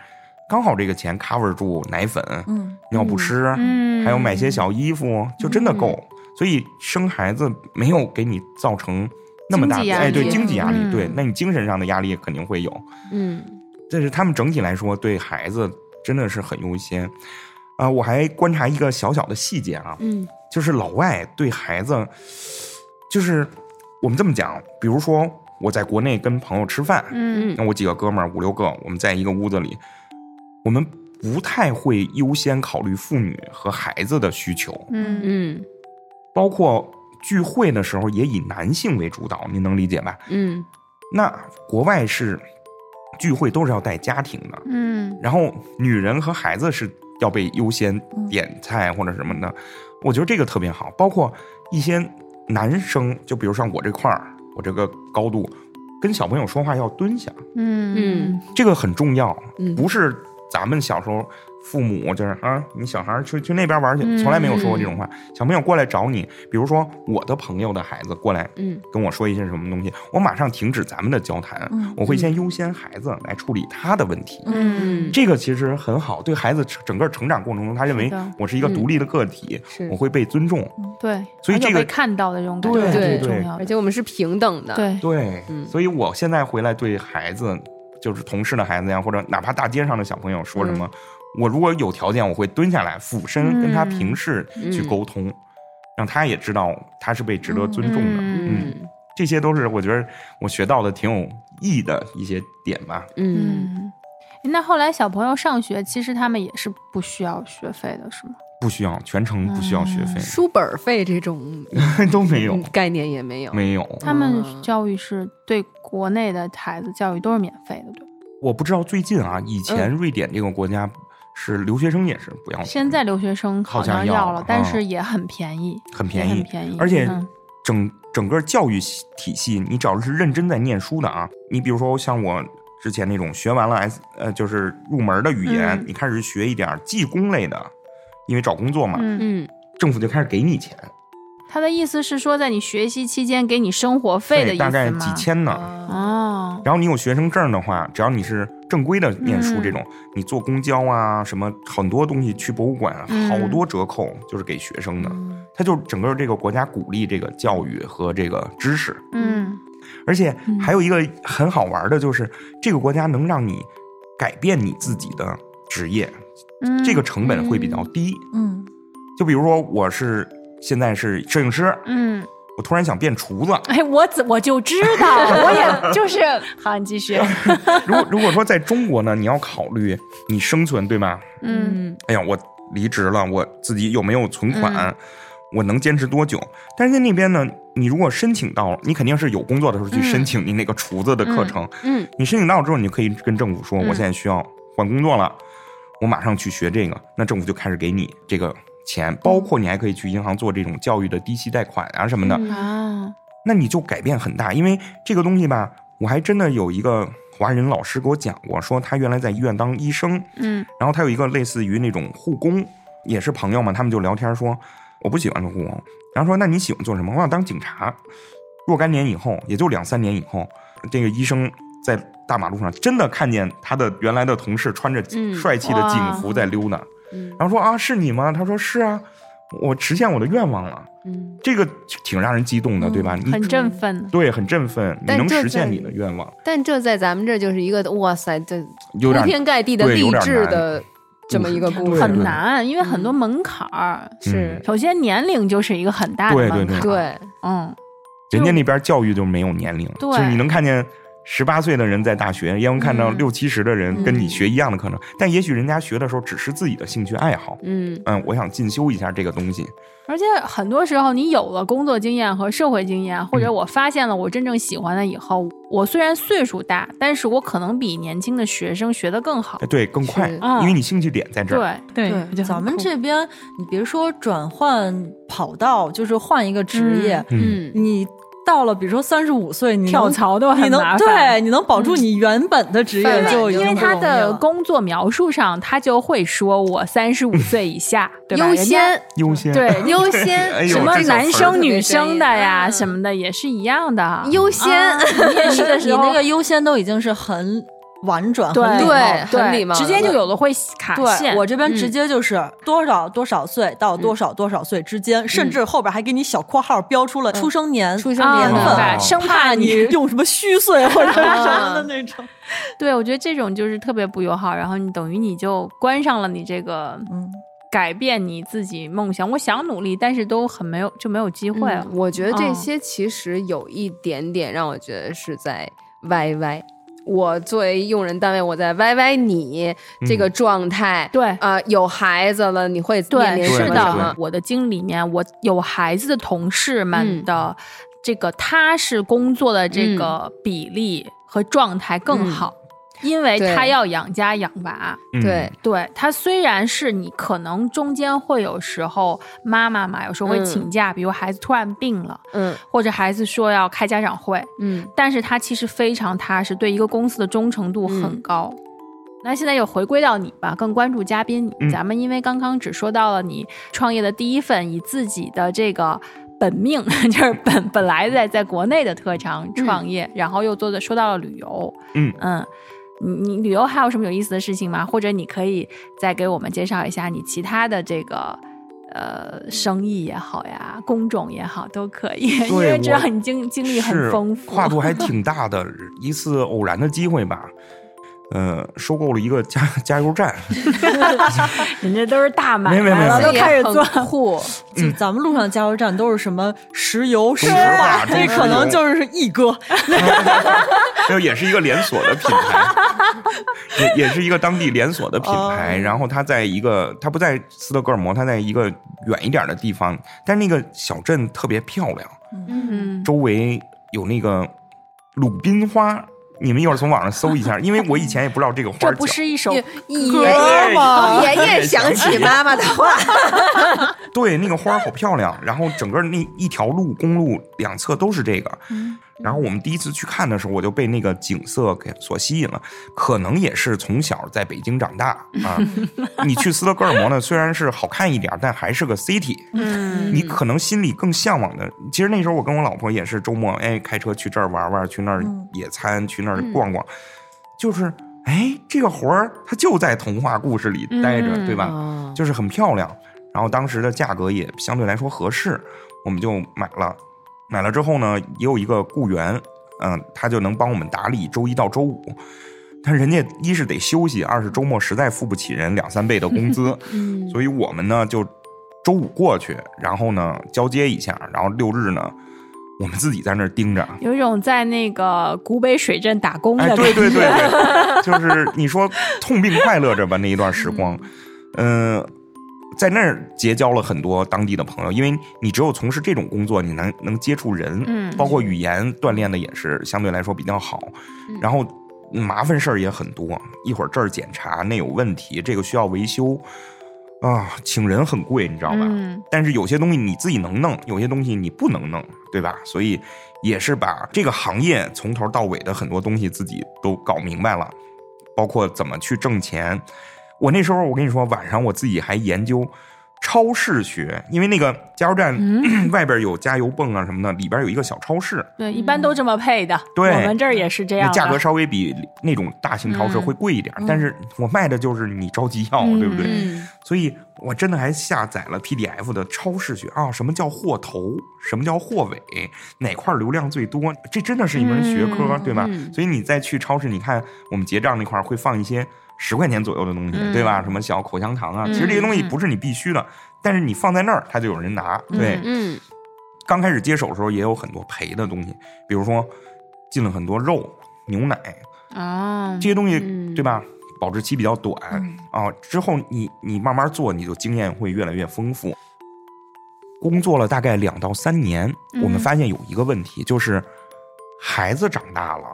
刚好这个钱 cover 住奶粉、嗯。尿不湿，嗯。还有买些小衣服，就真的够。所以生孩子没有给你造成那么大的哎，对经济压力，嗯。对，那你精神上的压力肯定会有。嗯。但是他们整体来说对孩子真的是很优先。啊、我还观察一个小小的细节啊，嗯。就是老外对孩子，就是我们这么讲，比如说我在国内跟朋友吃饭，嗯。那我几个哥们儿五六个，我们在一个屋子里，我们不太会优先考虑妇女和孩子的需求，嗯。嗯。包括聚会的时候也以男性为主导，您能理解吧？嗯。那国外是聚会都是要带家庭的，嗯。然后女人和孩子是要被优先点菜或者什么的，我觉得这个特别好。包括一些男生，就比如像我这块儿，我这个高度，跟小朋友说话要蹲下，嗯。嗯。这个很重要，嗯。不是咱们小时候父母就是啊，你小孩儿去去那边玩去，嗯从来没有说过这种话。小朋友过来找你，比如说我的朋友的孩子过来嗯。跟我说一些什么东西，我马上停止咱们的交谈，嗯。我会先优先孩子来处理他的问题。嗯。这个其实很好，对孩子整个成长过程中，他认为我是一个独立的个体，是。我会被尊重。对，所以这个被看到的这种感觉对是对重要。而且我们是平等的，对，对，嗯。所以我现在回来对孩子，就是同事的孩子呀，或者哪怕大街上的小朋友说什么，我如果有条件，我会蹲下来俯身跟他平视去沟通，让他也知道他是被值得尊重的。嗯嗯这些都是我觉得我学到的挺有意义的一些点吧。嗯嗯。那后来小朋友上学，其实他们也是不需要学费的，是吗？不需要全程不需要学费，书本费这种 都没有嗯，概念也没有，没有。他们嗯教育是对国内的孩子教育都是免费的，对吧？我不知道最近啊，以前瑞典这个国家是留学生也是不要钱，现在留学生好像要了，但嗯。是也很便宜，也很便宜，很便宜，而且嗯。整整个教育体系，你只要是认真在念书的啊，你比如说像我之前那种学完了 S 呃就是入门的语言，嗯。你开始学一点技工类的，因为找工作嘛，嗯，嗯。政府就开始给你钱，他的意思是说，在你学习期间给你生活费的意思吗？大概几千呢。哦，嗯然后你有学生证的话，只要你是正规的念书嗯这种，你坐公交啊，什么很多东西去博物馆好多折扣就是给学生的。他就整个这个国家鼓励这个教育和这个知识，嗯而且还有一个很好玩的就是，这个国家能让你改变你自己的职业，嗯，这个成本会比较低。嗯，就比如说，我是现在是摄影师，嗯，我突然想变厨子。哎，我怎我就知道，我也就是好，你继续，如果如果说在中国呢，你要考虑你生存，对吧？嗯哎呀，我离职了，我自己有没有存款？嗯我能坚持多久？但是在那边呢，你如果申请到了，你肯定是有工作的时候去申请你那个厨子的课程。嗯，你申请到之后，你就可以跟政府说，嗯我现在需要换工作了，我马上去学这个，那政府就开始给你这个钱，包括你还可以去银行做这种教育的低息贷款啊什么的。嗯啊，那你就改变很大，因为这个东西吧，我还真的有一个华人老师给我讲过，说他原来在医院当医生，嗯然后他有一个类似于那种护工，也是朋友嘛，他们就聊天说我不喜欢做护工，然后说那你喜欢做什么？我想当警察。若干年以后，也就两三年以后，这个医生在大马路上真的看见他的原来的同事穿着嗯帅气的警服在溜达，嗯然后说啊是你吗？他说是啊，我实现我的愿望了，嗯，这个挺让人激动的，对吧？你很振奋，对，很振奋，你能实现你的愿望，但这在咱们这就是一个哇塞，这铺天盖地的励志的这么一个故事，很难，因为很多门槛儿。是。首先，年龄就是一个很大的门槛儿。对，嗯，人家那边教育就没有年龄，对。就是你能看见十八岁的人在大学，也能看到嗯。六七十的人跟你学一样的课程，但也许人家学的时候只是自己的兴趣爱好。嗯。嗯，我想进修一下这个东西。而且很多时候，你有了工作经验和社会经验，或者我发现了我真正喜欢的以后，我虽然岁数大，但是我可能比年轻的学生学得更好。哎。对，更快，因为你兴趣点在这儿。对。对，咱们这边，你别说转换跑道，就是换一个职业，嗯，嗯。你到了比如说三十五岁，你跳槽都你能很麻烦。对，你能保住你原本的职业就因为他的工作描述上，他就会说我三十五 岁以下，对吧？优先优先。对优先什么男生女生的呀，嗯什么的也是一样的。优先啊面试的 时候你那个优先都已经是很婉转、对很礼貌对对很礼貌直接就有的会卡线。我这边直嗯接就是多少多少岁到多少多少岁之间，甚至后边还给你小括号标出了出生年、出生啊年份生怕你用什么虚岁或者 什么的那种。对我觉得这种就是特别不友好，然后你等于你就关上了你这个嗯，改变你自己梦想。我想努力，但是都很没有就没有机会了。嗯我觉得这嗯些其实有一点点让我觉得是在歪歪。我作为用人单位，我在歪歪你这个状态，对。呃，有孩子了，你会面临对，是什么我的。经历里面，我有孩子的同事们嗯的这个踏实工作的这个比例和状态更好，因为他要养家养娃。嗯。对，对他虽然是你可能中间会有时候妈妈嘛，有时候会嗯。请假，比如孩子突然病了，嗯。或者孩子说要开家长会，嗯。但是他其实非常踏实，对一个公司的忠诚度很嗯。高。那现在又回归到你吧，更关注嘉宾咱们因为刚刚只说到了你创业的第一份，以自己的这个本命，就是本本来在在国内的特长创业，然后又做的说到了旅游，嗯。嗯。你你旅游还有什么有意思的事情吗？或者你可以再给我们介绍一下你其他的这个呃生意也好呀，工种也好都可以，因为知道我你经经历很丰富，跨度还挺大的。一次偶然的机会吧，呃，收购了一个加加油站 人家都是大买没没没卖了，没都开始做。很酷，就咱们路上加油站都是什么石油、石化这可能就是一哥。这也是一个连锁的品牌，也也是一个当地连锁的品牌。哦然后它在一个，它不在斯德哥尔摩，它在一个远一点的地方，但是那个小镇特别漂亮，嗯，周围有那个鲁冰花。你们一会儿从网上搜一下，因为我以前也不知道这个花这儿叫。不是一首爷歌爷吗爷爷想起妈妈的话，对，那个花儿好漂亮，然后整个那一条路公路两侧都是这个。然后我们第一次去看的时候，我就被那个景色给所吸引了。可能也是从小在北京长大啊。你去斯德哥尔摩呢，虽然是好看一点，但还是个 city。嗯你可能心里更向往的，其实那时候我跟我老婆也是周末，哎，开车去这儿玩玩，去那儿嗯野餐，去那儿逛逛，就是哎，这个活儿它就在童话故事里待着，嗯对吧？哦就是很漂亮，然后当时的价格也相对来说合适，我们就买了。买了之后呢，也有一个雇员，嗯、他就能帮我们打理周一到周五。但人家一是得休息，二是周末实在付不起人两三倍的工资，嗯所以我们呢就周五过去，然后呢交接一下，然后六日呢我们自己在那儿盯着。有一种在那个古北水镇打工的。对对对对，就是你说痛并快乐着吧那一段时光，嗯、在那儿结交了很多当地的朋友，因为你只有从事这种工作，你能能接触人，嗯包括语言锻炼的也是相对来说比较好，然后麻烦事儿也很多，一会儿这儿检查那有问题，这个需要维修。啊，请人很贵，你知道吧？嗯但是有些东西你自己能弄，有些东西你不能弄，对吧？所以也是把这个行业从头到尾的很多东西自己都搞明白了，包括怎么去挣钱。我那时候我跟你说，晚上我自己还研究超市学，因为那个加油站、外边有加油泵啊什么的，里边有一个小超市，对，一般都这么配的。对我们这儿也是这样价格稍微比那种大型超市嗯会贵一点，但是我卖的就是你着急要，嗯对不对？嗯所以我真的还下载了 PDF 的超市学啊，什么叫货头，什么叫货尾，哪块流量最多，这真的是一门学科，嗯对吧？嗯所以你再去超市，你看我们结账那块会放一些十块钱左右的东西，嗯对吧？什么小口香糖啊，其实这些东西不是你必须的，但是你放在那儿，它就有人拿。对，嗯刚开始接手的时候也有很多赔的东西，比如说进了很多肉、牛奶，啊这，些东西，嗯对吧？保质期比较短啊，之后你你慢慢做，你就经验会越来越丰富。工作了大概两到三年，嗯我们发现有一个问题，就是孩子长大了，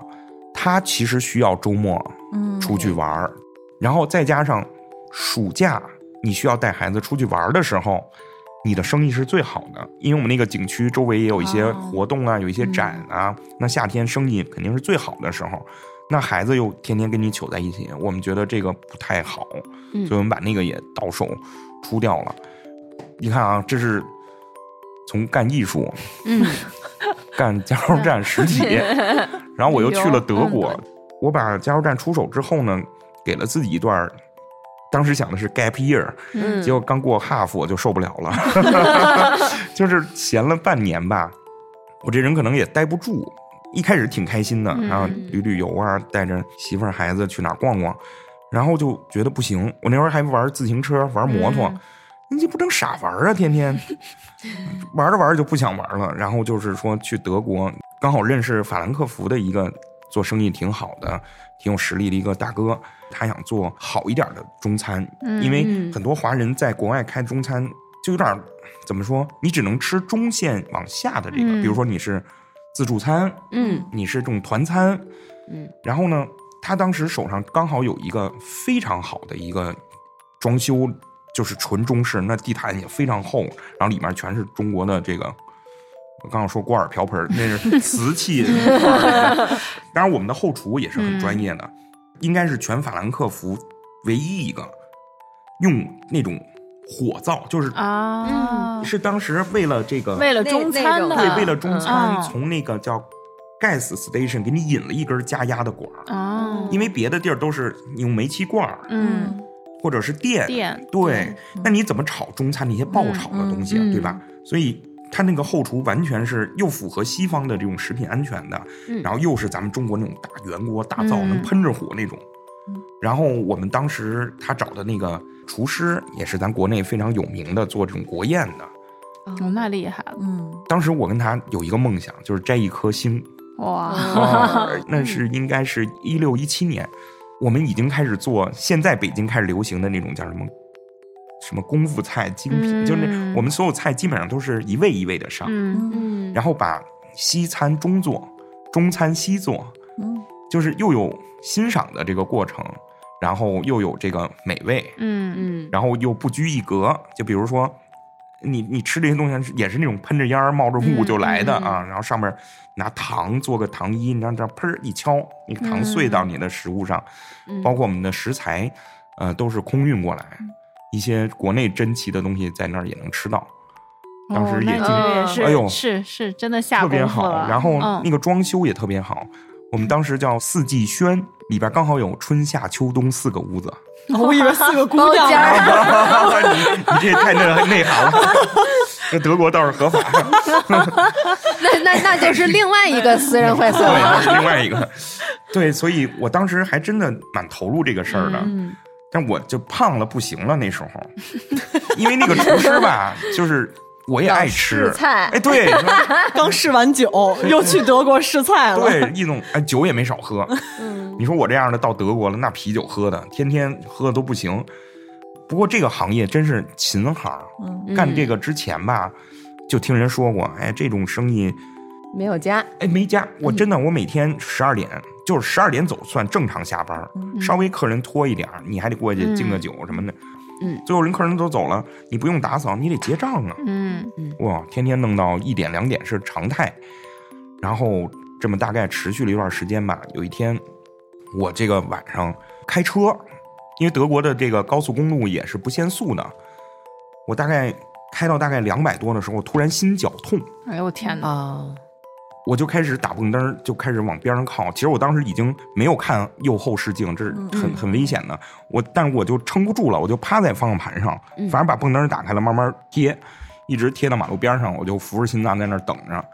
他其实需要周末嗯出去玩儿，然后再加上暑假你需要带孩子出去玩儿的时候，你的生意是最好的，因为我们那个景区周围也有一些哦活动啊，有一些展啊，那夏天生意肯定是最好的时候。那孩子又天天跟你糗在一起，我们觉得这个不太好，嗯所以我们把那个也倒手出掉了。你看啊，这是从干艺术嗯 干加油站实体，然后我又去了德国。我把加油站出手之后呢，给了自己一段儿，当时想的是 gap year，嗯，结果刚过 half 我就受不了了，就是闲了半年吧。我这人可能也待不住，一开始挺开心的，嗯然后旅旅游啊，带着媳妇儿孩子去哪儿逛逛，然后就觉得不行。我那会儿还玩自行车，玩摩托，嗯你这不能傻玩啊，天天 玩着玩着就不想玩了。然后就是说去德国，刚好认识法兰克福的一个做生意挺好的、挺有实力的一个大哥，他想做好一点的中餐，嗯因为嗯很多华人在国外开中餐就有点怎么说，你只能吃中线往下的这个，嗯比如说你是自助餐，嗯你是这种团餐，嗯，然后呢，他当时手上刚好有一个非常好的一个装修，就是纯中式，那地毯也非常厚，然后里面全是中国的这个。我刚刚说锅碗瓢盆，那是瓷器。当然，我们的后厨也是很专业的，应该是全法兰克福唯一一个用那种火灶，就是啊，是当时为了这个为了中餐的，对，为了中餐，嗯从那个叫 gas station 给你引了一根加压的管儿，啊，因为别的地儿都是你用煤气罐儿嗯，或者是电，电对，那你怎么炒中餐那些爆炒的东西啊，嗯嗯对吧？所以它那个后厨完全是又符合西方的这种食品安全的，嗯。然后又是咱们中国那种大圆锅大灶嗯。能喷着火那种。然后我们当时他找的那个厨师也是咱国内非常有名的做这种国宴的。哦，那厉害了，嗯。当时我跟他有一个梦想，就是摘一颗星。哇，啊，那是应该是一六一七年，我们已经开始做现在北京开始流行的那种叫什么什么功夫菜精品，嗯就是那我们所有菜基本上都是一味一味的上，嗯嗯，然后把西餐中做，中餐西做，嗯。就是又有欣赏的这个过程，然后又有这个美味，嗯嗯。然后又不拘一格。就比如说，你你吃这些东西也是那种喷着烟儿冒着雾就来的啊，然后上面拿糖做个糖衣，你让这砰儿一敲，那个糖碎到你的食物上，包括我们的食材，呃，都是空运过来，一些国内珍奇的东西在那儿也能吃到。当时也经这个也是，哎呦是是真的下特别好然后嗯那个装修也特别好。我们当时叫四季轩，里边刚好有春夏秋冬四个屋子。我以为四个姑 娘包间儿呢。你你这也太内内涵了，那德国倒是合法，那那那就是另外一个私人会所对，另外一个。对，所以我当时还真的蛮投入这个事儿的，嗯但我就胖了不行了那时候，因为那个厨师吧，就是我也爱吃试菜哎，对，刚试完酒，又去德国试菜了。对，一种哎酒也没少喝。嗯你说我这样的到德国了，那啤酒喝的天天喝的都不行。不过这个行业真是勤行，嗯干这个之前吧，就听人说过，哎，这种生意没有加，哎没加。我嗯真的，我每天十二点就是十二点走算正常下班，稍微客人拖一点儿，你还得过去敬个酒什么的。嗯，最后人客人都走了，你不用打扫，你得结账啊。嗯嗯哇，天天弄到一点两点是常态，然后这么大概持续了一段时间吧。有一天，我这个晚上开车，因为德国的这个高速公路也是不限速的，我大概开到大概两百多的时候，突然心绞痛，哎呦我天哪！哦，我就开始打蹦灯儿，就开始往边上靠。其实我当时已经没有看右后视镜，这是很很危险的。我但是我就撑不住了，我就趴在方向盘上，反正把蹦灯儿打开了，慢慢贴，一直贴到马路边上，我就扶着心脏在那儿等着，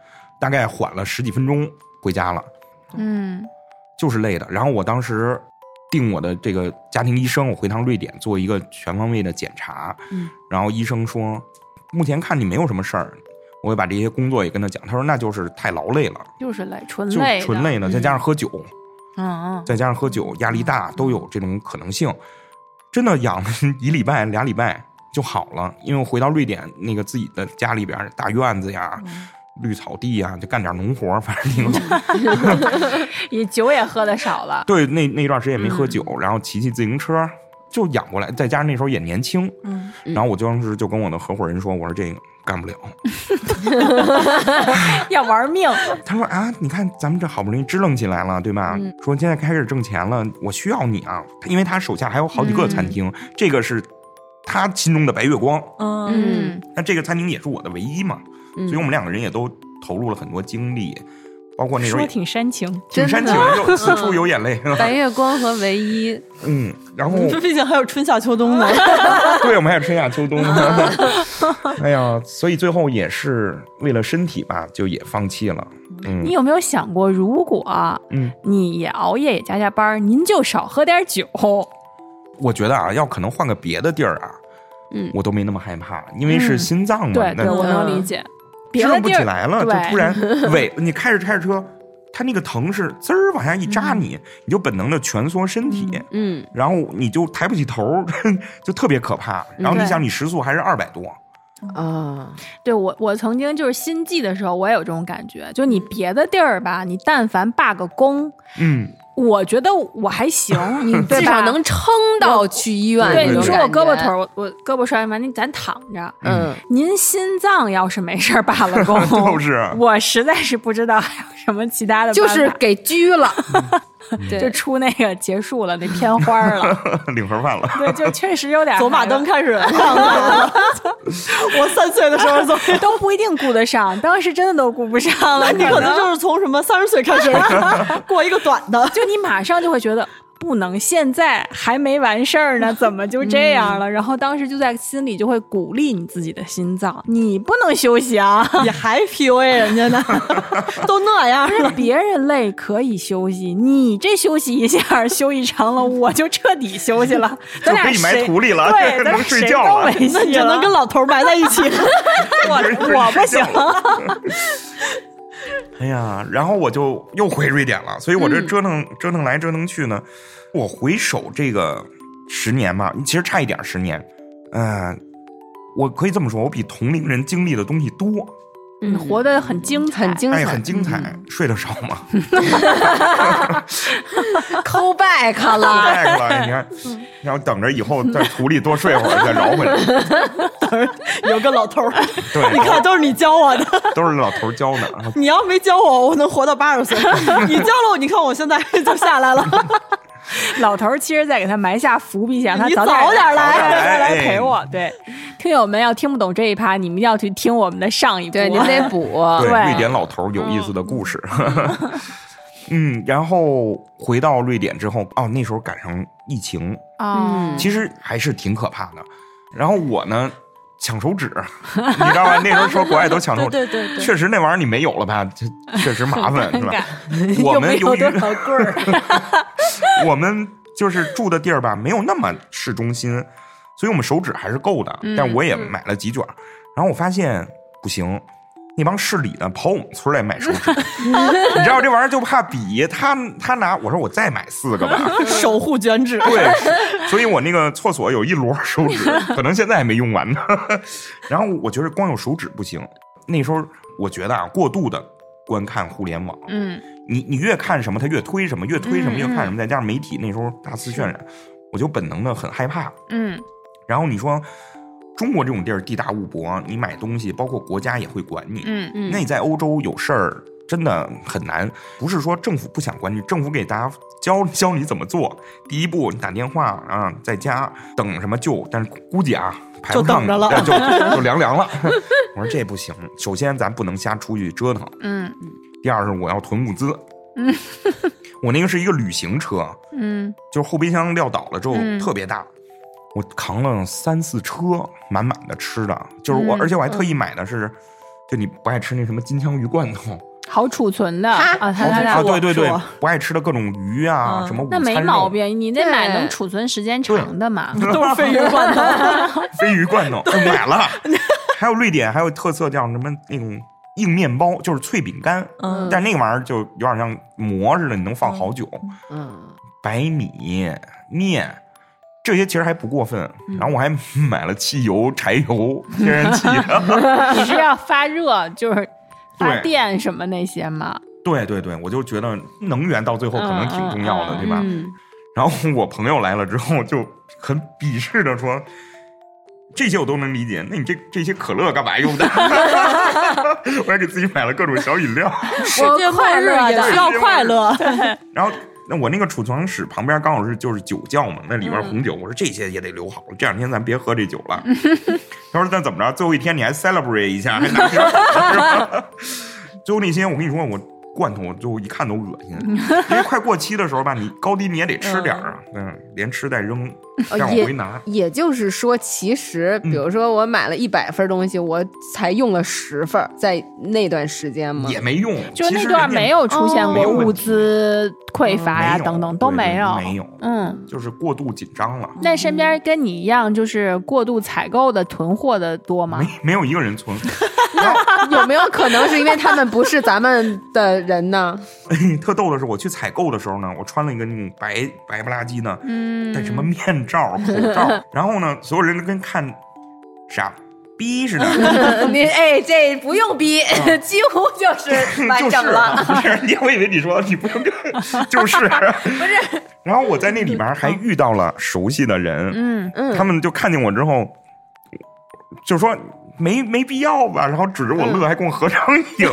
大概缓了十几分钟，回家了，嗯就是累的。然后我当时定我的这个家庭医生，我回趟瑞典做一个全方位的检查，嗯然后医生说，目前看你没有什么事儿。我也把这些工作也跟他讲，他说那就是太劳累了，就是累，纯就累，纯累呢，再加上喝酒，嗯嗯，再加上喝酒，压力大，都有这种可能性。真的养了一礼拜、俩礼拜就好了，因为我回到瑞典那个自己的家里边，大院子呀、绿草地呀，就干点农活，反正挺好。也酒也喝的少了。对，那那段时间也没喝酒，然后骑骑自行车就养过来，再加上那时候也年轻，嗯然后我当时就跟我的合伙人说，我说这个干不了。要玩命，他说啊，你看咱们这好不容易支棱起来了，对吧？说现在开始挣钱了，我需要你啊，因为他手下还有好几个餐厅，这个是他心中的白月光，嗯嗯那这个餐厅也是我的唯一嘛，嗯所以我们两个人也都投入了很多精力，包括那种说挺煽情。挺煽情，又此处有眼泪。白月光和唯一，嗯，然后这毕竟还有春夏秋冬呢。对，我们还有春夏秋冬。哎呀，所以最后也是为了身体吧，就也放弃了。嗯你有没有想过，如果嗯，你也熬夜也加加班儿，您就少喝点酒？我觉得啊，要可能换个别的地儿啊，嗯我都没那么害怕，因为是嗯心脏嘛，那对对，我能理解。别支棱不起来了，就突然尾，你开着开着车，它那个疼是滋儿往下一扎你，你就本能的蜷缩身体，嗯然后你就抬不起头，就特别可怕。然后你想，你时速还是二百多，啊，对我，我曾经就是心悸的时候，我也有这种感觉。就你别的地儿吧，你但凡罢个工，嗯，我觉得我还行，你至少能撑到去医院。对，你说我胳膊腿儿，我我胳膊摔完，您咱躺着。嗯，您心脏要是没事儿罢了工，就是我实在是不知道还有什么其他的办法，就是给拘了。就，出那个结束了，那片花了。领盒饭了。对，就确实有点走马灯开始了。我三岁的时候走，都不一定顾得上，当时真的都顾不上了。你可能就是从什么三十岁开始 过一个短的。就你马上就会觉得不能，现在还没完事儿呢，怎么就这样了？然后当时就在心里就会鼓励你自己的心脏，你不能休息啊。你还 PUA 人家呢，都那样了。别人累可以休息，你这休息一下，休息长了，我就彻底休息了。咱俩就可以埋谁土里了对，咱俩能睡谁觉了那你就能跟老头埋在一起。我我不行。哎呀，然后我就又回瑞典了，所以我嗯。这折腾、折腾来折腾去呢，我回首这个十年吧，其实差一点十年，嗯、我可以这么说，我比同龄人经历的东西多，嗯，活得很精彩，哎，很精彩，很精彩，睡得少吗？抠 back 了，抠 back。了，你看，然后等着以后在土里多睡会儿再饶回来。有个老头儿，对，你看都是你教我的。都是老头教的。你要没教我，我能活到八十岁。你教了我，你看我现在就下来了。老头儿其实在给他埋下伏笔，想让他你早早点来早点来哎陪我。对，听友们要听不懂这一趴，你们一定要去听我们的上一部。对，您得补。对，对瑞典老头儿有意思的故事。嗯，然后回到瑞典之后，哦，那时候赶上疫情，啊，其实还是挺可怕的。然后我呢，抢手指，你知道吧？那时候说国外都抢手指，对对对对确实那玩意儿你没有了吧，这 确实麻烦，是吧？我们由于 我们就是住的地儿吧，没有那么市中心，所以我们手指还是够的。嗯但我也买了几卷儿，然后我发现不行，那帮市里的跑我们村来买手纸，你知道这玩意儿就怕比他他拿，我说我再买四个吧。守护卷纸。对，所以我那个厕所有一摞手纸，可能现在还没用完呢。然后我觉得光有手纸不行，那时候我觉得啊，过度的观看互联网，嗯，你你越看什么，他越推什么，越推什么嗯越看什么，再加上媒体那时候大肆渲染，我就本能的很害怕。嗯然后你说中国这种地儿地大物博，你买东西，包括国家也会管你。嗯嗯那你在欧洲有事儿真的很难，不是说政府不想管你，政府给大家教教你怎么做。第一步，你打电话啊，在家等什么救，但是估计啊，排不上就等着了呃就就凉凉了。我说这不行，首先咱不能瞎出去折腾，嗯第二是我要囤物资。嗯，我那个是一个旅行车，嗯就是后备箱撂倒了之后、嗯特别大，我扛了三四车满满的吃的，就是我，嗯而且我还特意买的是，就你不爱吃那什么金枪鱼罐头，好储存的啊，他好啊，他他对对对，不爱吃的各种鱼啊，嗯。什么午那没毛病，你得买能储存时间长的嘛。都是鲱鱼罐头。鲱鱼罐头，买了，还有瑞典还有特色叫什么那种硬面包，就是脆饼干，嗯。但那个玩意儿就有点像馍似的，你能放好久。嗯，白米面。这些其实还不过分，然后我还买了汽油、柴油、天然气。你是要发热，就是发电什么那些吗？对对对，我就觉得能源到最后可能挺重要的，对吧？嗯，然后我朋友来了之后就很鄙视的说：“这些我都能理解，那你这这些可乐干嘛用的？”我还给自己买了各种小饮料。世界末日也需要快乐。然后那我那个储藏室旁边刚好是就是酒窖嘛，那里嗯面红酒，我说这些也得留好，这两天咱别喝这酒了。他说那怎么着？最后一天你还 celebrate 一下，还拿瓶？最后那天我跟你说，我罐头我最后一看都恶心，因为快过期的时候吧，你高低你也得吃点儿啊，嗯，连吃带扔，这样往回拿。也就是说，其实比如说我买了一百份东西，我才用了十份，在那段时间嘛，也没用，就那段没有出现哦过物资匮乏呀、等等都对对有，没有嗯，就是过度紧张了，那身边跟你一样就是过度采购的、囤货的多吗没？没有一个人存。有没有可能是因为他们不是咱们的人呢？特逗的是，我去采购的时候呢，我穿了一个那种白白不拉几的，嗯，戴什么面罩、口罩，然后呢，所有人都跟看傻逼似的，你哎，这不用逼，几乎就是完就是整了。不是你，我以为你说你不用跟，就是不是。然后我在那里边还遇到了熟悉的人，嗯嗯他们就看见我之后，就说。没没必要吧，然后指着我乐，还跟我合张影，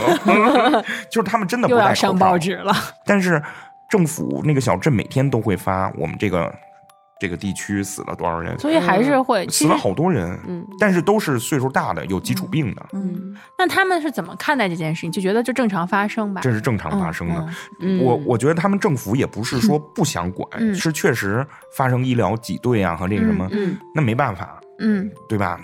就是他们真的不又要戴口罩上报纸了，但是政府那个小镇每天都会发我们这个这个地区死了多少人，所以还是会。死了，好多人，嗯。但是都是岁数大的，有基础病的，嗯，那他们是怎么看待这件事情？就觉得就正常发生吧？这是正常发生的。嗯嗯。我我觉得他们政府也不是说不想管，嗯。是确实发生医疗挤兑啊和这个什么，嗯。那没办法，嗯。对吧？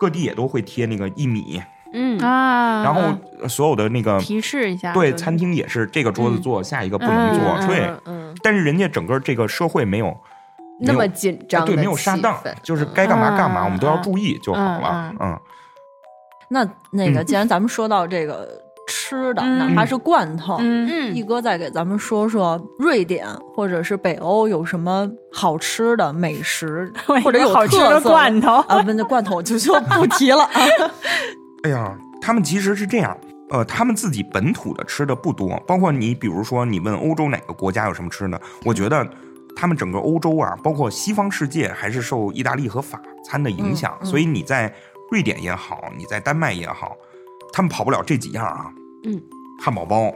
各地也都会贴那个一米，嗯。啊，然后呃所有的那个提示一下，对餐厅也是这个桌子坐，下一个不能坐，嗯对。嗯嗯，但是人家整个这个社会没有那么紧张对，没有杀当气氛，就是该干嘛干嘛，嗯我们都要注意就好了嗯。嗯，那那个，嗯。既然咱们说到这个吃的，嗯。哪怕是罐头，嗯。一哥再给咱们说说瑞典或者是北欧有什么好吃的美食，或者有好吃的罐头啊，不，那罐头就就 不提了。啊。哎呀，他们其实是这样，呃，他们自己本土的吃的不多，包括你比如说你问欧洲哪个国家有什么吃的，我觉得他们整个欧洲啊，包括西方世界还是受意大利和法餐的影响，所以你在瑞典也好，你在丹麦也好，他们跑不了这几样啊，嗯，汉堡包、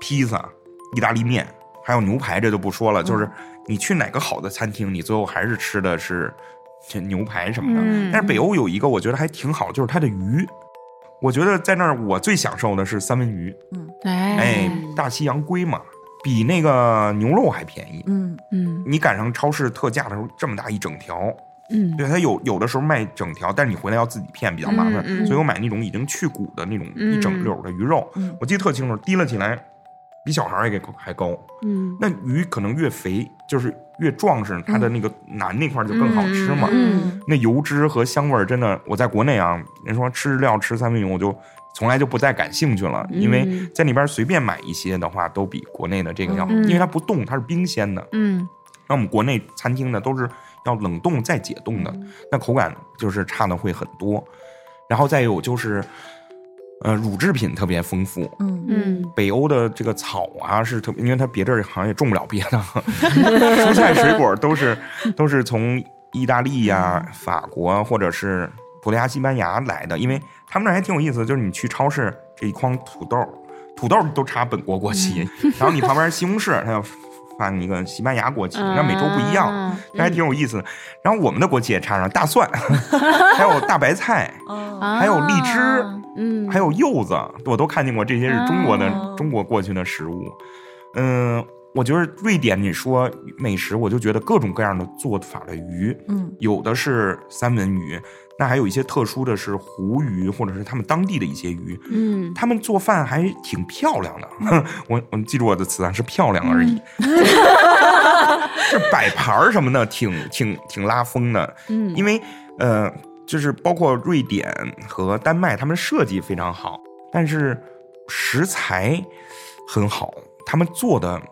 披萨、意大利面，还有牛排，这就不说了，就是你去哪个好的餐厅，你最后还是吃的是这牛排什么的。嗯但是北欧有一个我觉得还挺好，就是它的鱼。我觉得在那儿我最享受的是三文鱼，哎哎，，大西洋鲑嘛，比那个牛肉还便宜。嗯嗯你赶上超市特价的时候，这么大一整条，嗯。对它有有的时候卖整条，但是你回来要自己片，比较麻烦，嗯嗯。所以我买那种已经去骨的那种嗯。一整绺的鱼肉，嗯。我记得特清楚，提了起来比小孩儿还给还高。嗯。那鱼可能越肥，就是越壮实，它的那个腩那块儿就更好吃嘛。嗯。那油脂和香味儿真的，我在国内啊，人说吃日料吃三文鱼，我就从来就不再感兴趣了，因为嗯。在那边随便买一些的话，都比国内的这个要，嗯。因为它不冻，它是冰鲜的。嗯。那我们国内餐厅呢都是要冷冻再解冻的，那口感就是差的会很多。然后再有就是，呃，乳制品特别丰富。嗯。嗯。北欧的这个草啊是特别，因为它别地儿好像也种不了别的，蔬菜水果都是都是从意大利呀、法国或者是葡萄牙、西班牙来的，因为他们那儿还挺有意思，就是你去超市这一筐土豆，土豆都插本国国旗，然后你旁边西红柿，它要放一个西班牙国旗，那每周不一样，嗯。这还挺有意思。的。然后我们的国旗也插上大蒜，还有大白菜，哦。还有荔枝啊嗯，还有柚子，我都看见过，这些是中国的、哦中国过去的食物。嗯，我觉得瑞典，你说美食，我就觉得各种各样的做法的鱼，嗯。有的是三文鱼，那还有一些特殊的是湖鱼，或者是他们当地的一些鱼。嗯他们做饭还挺漂亮的，我我记住我的词啊，是漂亮而已，是摆盘儿什么的，挺挺挺拉风的。嗯因为呃，就是包括瑞典和丹麦，他们设计非常好，但是食材很好，他们做的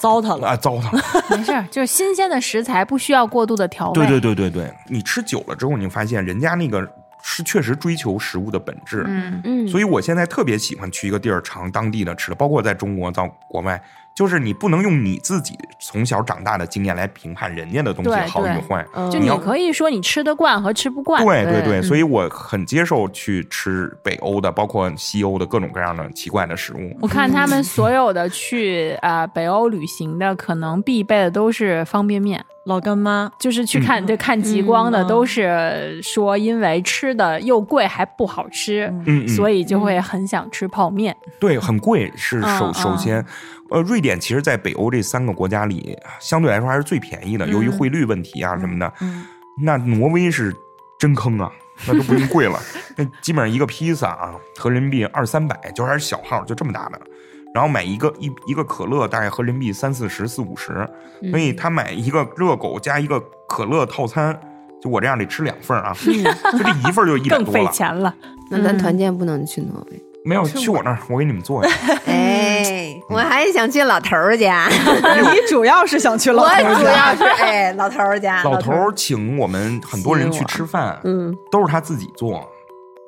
糟蹋了。啊糟蹋。没事儿，就是新鲜的食材，不需要过度的调味。对对对对对，你吃久了之后，你发现人家那个是确实追求食物的本质。嗯嗯，所以我现在特别喜欢去一个地儿尝当地的吃的，包括在中国到国外，就是你不能用你自己从小长大的经验来评判人家的东西好与坏。嗯就你你可以说你吃得惯和吃不惯。对对对对，所以我很接受去吃北欧的，包括西欧的各种各样的奇怪的食物。我看他们所有的去呃北欧旅行的，可能必备的都是方便面，老干妈，就是去看对看极光的，嗯都是说因为吃的又贵还不好吃，嗯嗯，所以就会很想吃泡面。对，很贵是首、嗯首先，呃，瑞典其实在北欧这三个国家里，相对来说还是最便宜的，由于汇率问题啊什么的。嗯那挪威是真坑啊，那都不用贵了，那基本上一个披萨啊，合人民币二三百，就还是小号，就这么大的。然后买一个一一个可乐，大概合人民币三四十、四五十，所以他买一个热狗加一个可乐套餐，就我这样得吃两份儿啊，就这一份就一百更费多了，那咱团建不能去挪威。没有去我那儿，我给你们做呀。哎，我还想去老头儿家，你主要是想去老头儿家，主要是哎老头儿家，老头儿儿请我们很多人去吃饭，嗯。都是他自己做，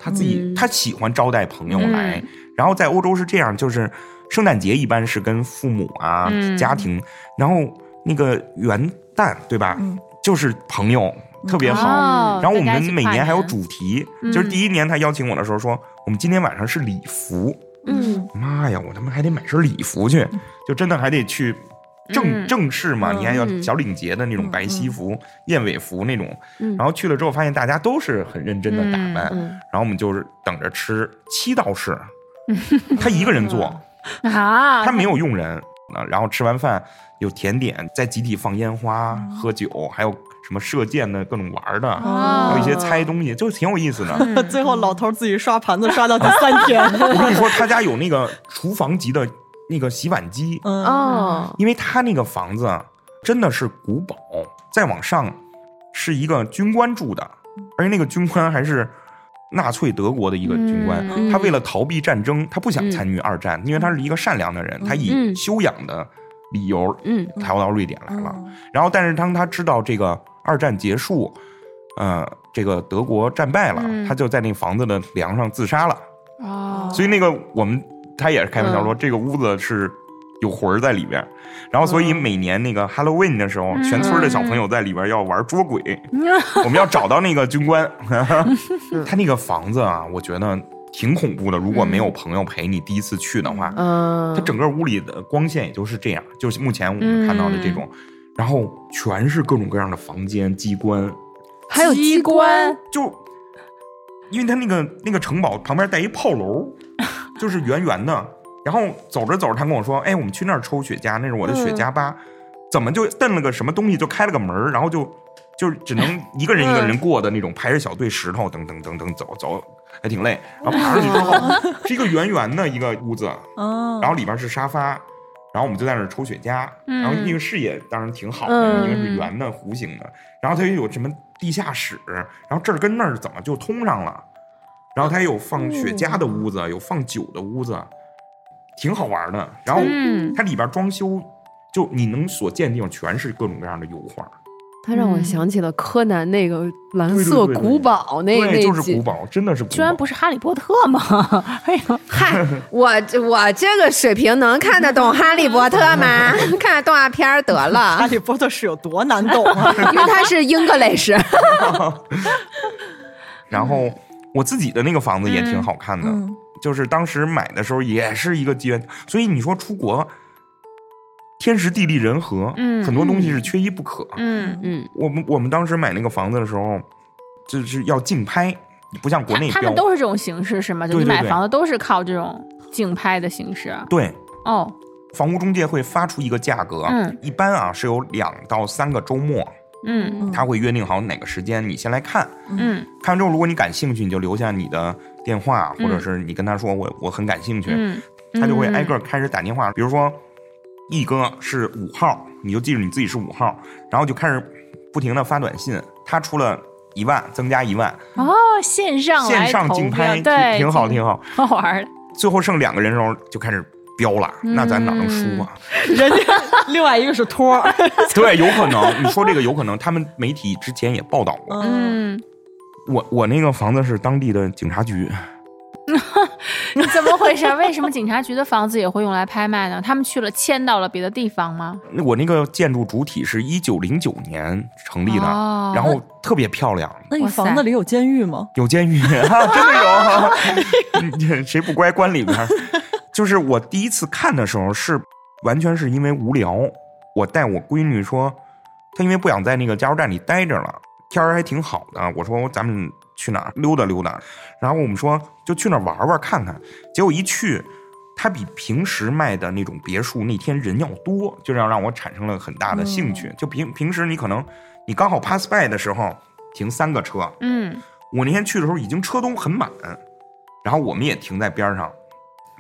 他自己、嗯。他喜欢招待朋友来。嗯然后在欧洲是这样，就是圣诞节一般是跟父母啊、嗯。家庭，然后那个元旦对吧，嗯？就是朋友特别好。哦。然后我们每年还有主题，嗯。就是第一年他邀请我的时候说，我们今天晚上是礼服。嗯。妈呀，我他妈还得买身礼服去，就真的还得去正、嗯。正式嘛，嗯你还要嗯。小领结的那种白西服、燕尾服那种。嗯。然后去了之后，发现大家都是很认真的打扮，嗯然后我们就是等着吃七道式，他一个人做，啊，他没有佣人。啊然后吃完饭有甜点，再集体放烟花、喝酒，还有什么射箭的各种玩的，哦还有一些猜东西，就挺有意思的。最后老头自己刷盘子刷到第三天。我跟你说，他家有那个厨房级的那个洗碗机，嗯哦，因为他那个房子啊，真的是古堡，再往上是一个军官住的，而且那个军官还是纳粹德国的一个军官。嗯他为了逃避战争，他不想参与二战，因为他是一个善良的人，他以嗯修养的理由嗯逃到瑞典来了。嗯然后，但是当他知道这个二战结束，呃，这个德国战败了，嗯他就在那房子的梁上自杀了。哦所以那个我们他也是开玩笑说，这个屋子是有魂儿在里边儿。然后，所以每年那个 Halloween 的时候，全村的小朋友在里边要玩捉鬼，我们要找到那个军官。他那个房子啊，我觉得挺恐怖的。如果没有朋友陪你第一次去的话，嗯，它整个屋里的光线也就是这样，就是目前我们看到的这种，然后全是各种各样的房间、机关，还有机关，就因为它那个那个城堡旁边带一炮楼，就是圆圆的。然后走着走着，他跟我说：“哎，我们去那儿抽雪茄，那是我的雪茄吧？怎么就蹬了个什么东西就开了个门儿然后就就是只能一个人一个人过的那种，排着小队石头，等等等等走走，还挺累。然后爬上去之后，是一个圆圆的一个屋子，哦，然后里边是沙发，然后我们就在那儿抽雪茄，然后那个视野当然挺好的，嗯因为是圆的弧形的，然后它又有什么地下室，然后这儿跟那儿怎么就通上了？然后它有放雪茄的屋子，有放酒的屋子，挺好玩的。然后嗯。它里边装修，就你能所见的地方全是各种各样的油画，它让我嗯想起了柯南那个蓝色古堡那对，那集就是古。堡，真的是古堡。居然不是哈利波特吗？哎呦，嗨，我我这个水平能看得懂哈利波特吗？看 看动画片得了 哈，利波特是有多难懂啊？因为它是 English。然后我自己的那个房子也挺好看的，嗯就是当时买的时候也是一个机缘，所以你说出国，天时地利人和，嗯很多东西是缺一不可。嗯，嗯，我们我们当时买那个房子的时候，就是要竞拍，不像国内他标。们都是这种形式是吗？就你买对。对对房子都是靠这种竞拍的形式。对。哦，房屋中介会发出一个价格，嗯。一般啊是有两到三个周末，嗯。他会约定好哪个时间，你先来看，嗯。看完之后如果你感兴趣，你就留下你的电话，或者是你跟他说我我很感兴趣，嗯，他就会挨个开始打电话。比如说，一哥是五号，你就记住你自己是五号，然后就开始不停的发短信。他出了一万，增加一万，哦，线上线上竞拍，对，挺挺好，挺好。好好玩。最后剩两个人的时候就开始标了，那咱哪能输啊？人家 另外一个是托儿，对，有可能。你说这个有可能，他们媒体之前也报道过。嗯，嗯，我我那个房子是当地的警察局，怎么回事？为什么警察局的房子也会用来拍卖呢？他们去了迁到了别的地方吗？我那个建筑主体是一九零九年成立的，哦然后特别漂亮。那你房子里有监狱吗？有监狱，啊、真的有 谁不乖关里边？就是我第一次看的时候，是完全是因为无聊。我带我闺女说，她因为不想在那个加油站里待着了，天儿还挺好的。我说咱们去哪儿溜达溜达，然后我们说就去那儿玩玩看看。结果一去，它比平时卖的那种别墅那天人要多，就这样让我产生了很大的兴趣。就平平时你可能你刚好 pass by 的时候停三个车，嗯我那天去的时候已经车都很满，然后我们也停在边上。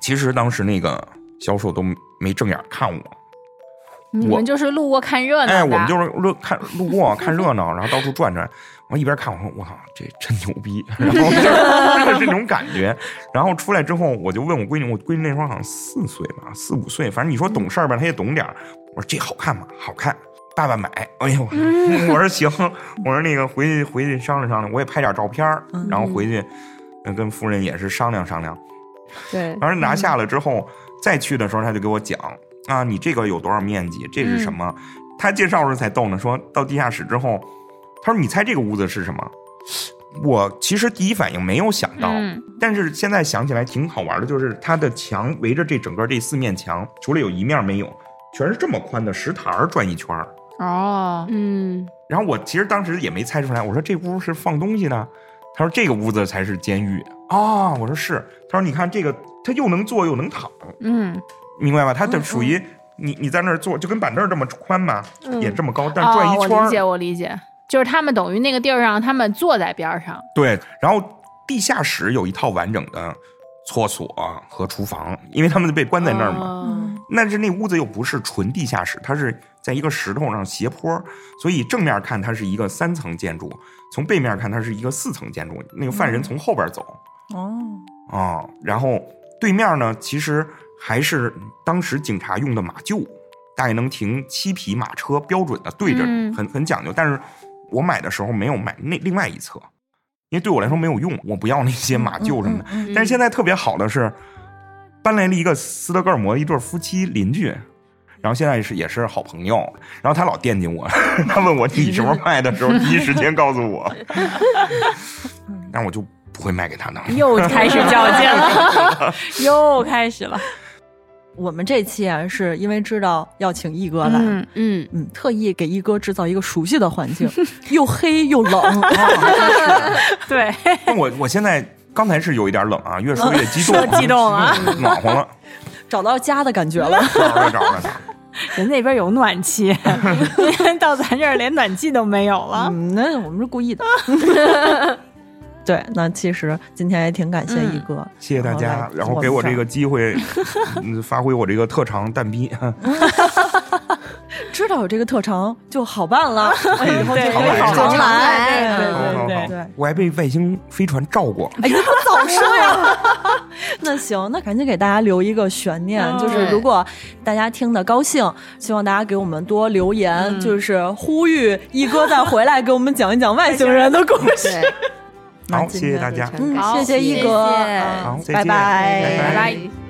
其实当时那个销售都没正眼看我，我你们就是路过看热闹的。哎，我们就是路看路过看热闹，然后到处转转。我一边看，我说我靠，这真牛逼，然后就是真的是那种感觉。然后出来之后，我就问我闺女，我闺女那时候好像四岁吧，四五岁，反正你说懂事儿吧，她也懂点儿。我说这好看吗？好看，爸爸买。哎呦，我说行，我说那个回去回去商量商量，我也拍点照片儿然后回去呃跟夫人也是商量商量。对，当时拿下了之后，再去的时候他就给我讲啊，你这个有多少面积，这是什么？他介绍的时候才逗呢，说到地下室之后，他说你猜这个屋子是什么？我其实第一反应没有想到，嗯但是现在想起来挺好玩的，就是它的墙围着这整个这四面墙，除了有一面没有，全是这么宽的石台儿转一圈儿。哦，嗯，然后我其实当时也没猜出来，我说这屋是放东西的，他说这个屋子才是监狱啊、我说是，他说你看这个，它又能坐又能躺，嗯，明白吧？它就属于你你在那儿坐，就跟板凳这么宽吧，也这么高，但转哦，一圈儿、我理解，我理解，就是他们等于那个地儿让他们坐在边上。对，然后地下室有一套完整的厕所和厨房，因为他们被关在那儿嘛。哦但是那屋子又不是纯地下室，它是在一个石头上斜坡，所以正面看它是一个三层建筑，从背面看它是一个四层建筑。那个犯人从后边走哦，啊、然后对面呢，其实还是当时警察用的马厩，大概能停七匹马车，标准的对着，嗯很很讲究。但是我买的时候没有买那另外一侧，因为对我来说没有用，我不要那些马厩什么的。嗯嗯但是现在特别好的是，搬来了一个斯德哥尔摩一对夫妻邻居，然后现在是也是好朋友，然后他老惦记我，他问我你什么时候卖的时候，第一时间告诉我，但是我就不会卖给他呢。又开始较劲了，又开始了。我们这期啊，是因为知道要请一哥来，嗯，嗯，嗯，特意给一哥制造一个熟悉的环境，又黑又冷。对，但我我现在刚才是有一点冷啊，越说越激动，说激动了嗯暖和了，找到家的感觉了。找着找着。人那边有暖气，到咱这儿连暖气都没有了。嗯，那我们是故意的。对，那其实今天也挺感谢一哥，谢谢大家，然后给我这个机会，嗯，发挥我这个特长蛋逼，知道有这个特长就好办了，以后就对可以好常来好好好对对，我还被外星飞船照过，哎呀，早说呀！那行，那赶紧给大家留一个悬念，嗯就是如果大家听的高兴，希望大家给我们多留言，就是呼吁一哥再回来给我们讲一讲外星人的故事。对，好，谢谢大家，嗯，好谢谢一哥，谢谢。嗯好再见。拜。拜，拜。拜拜。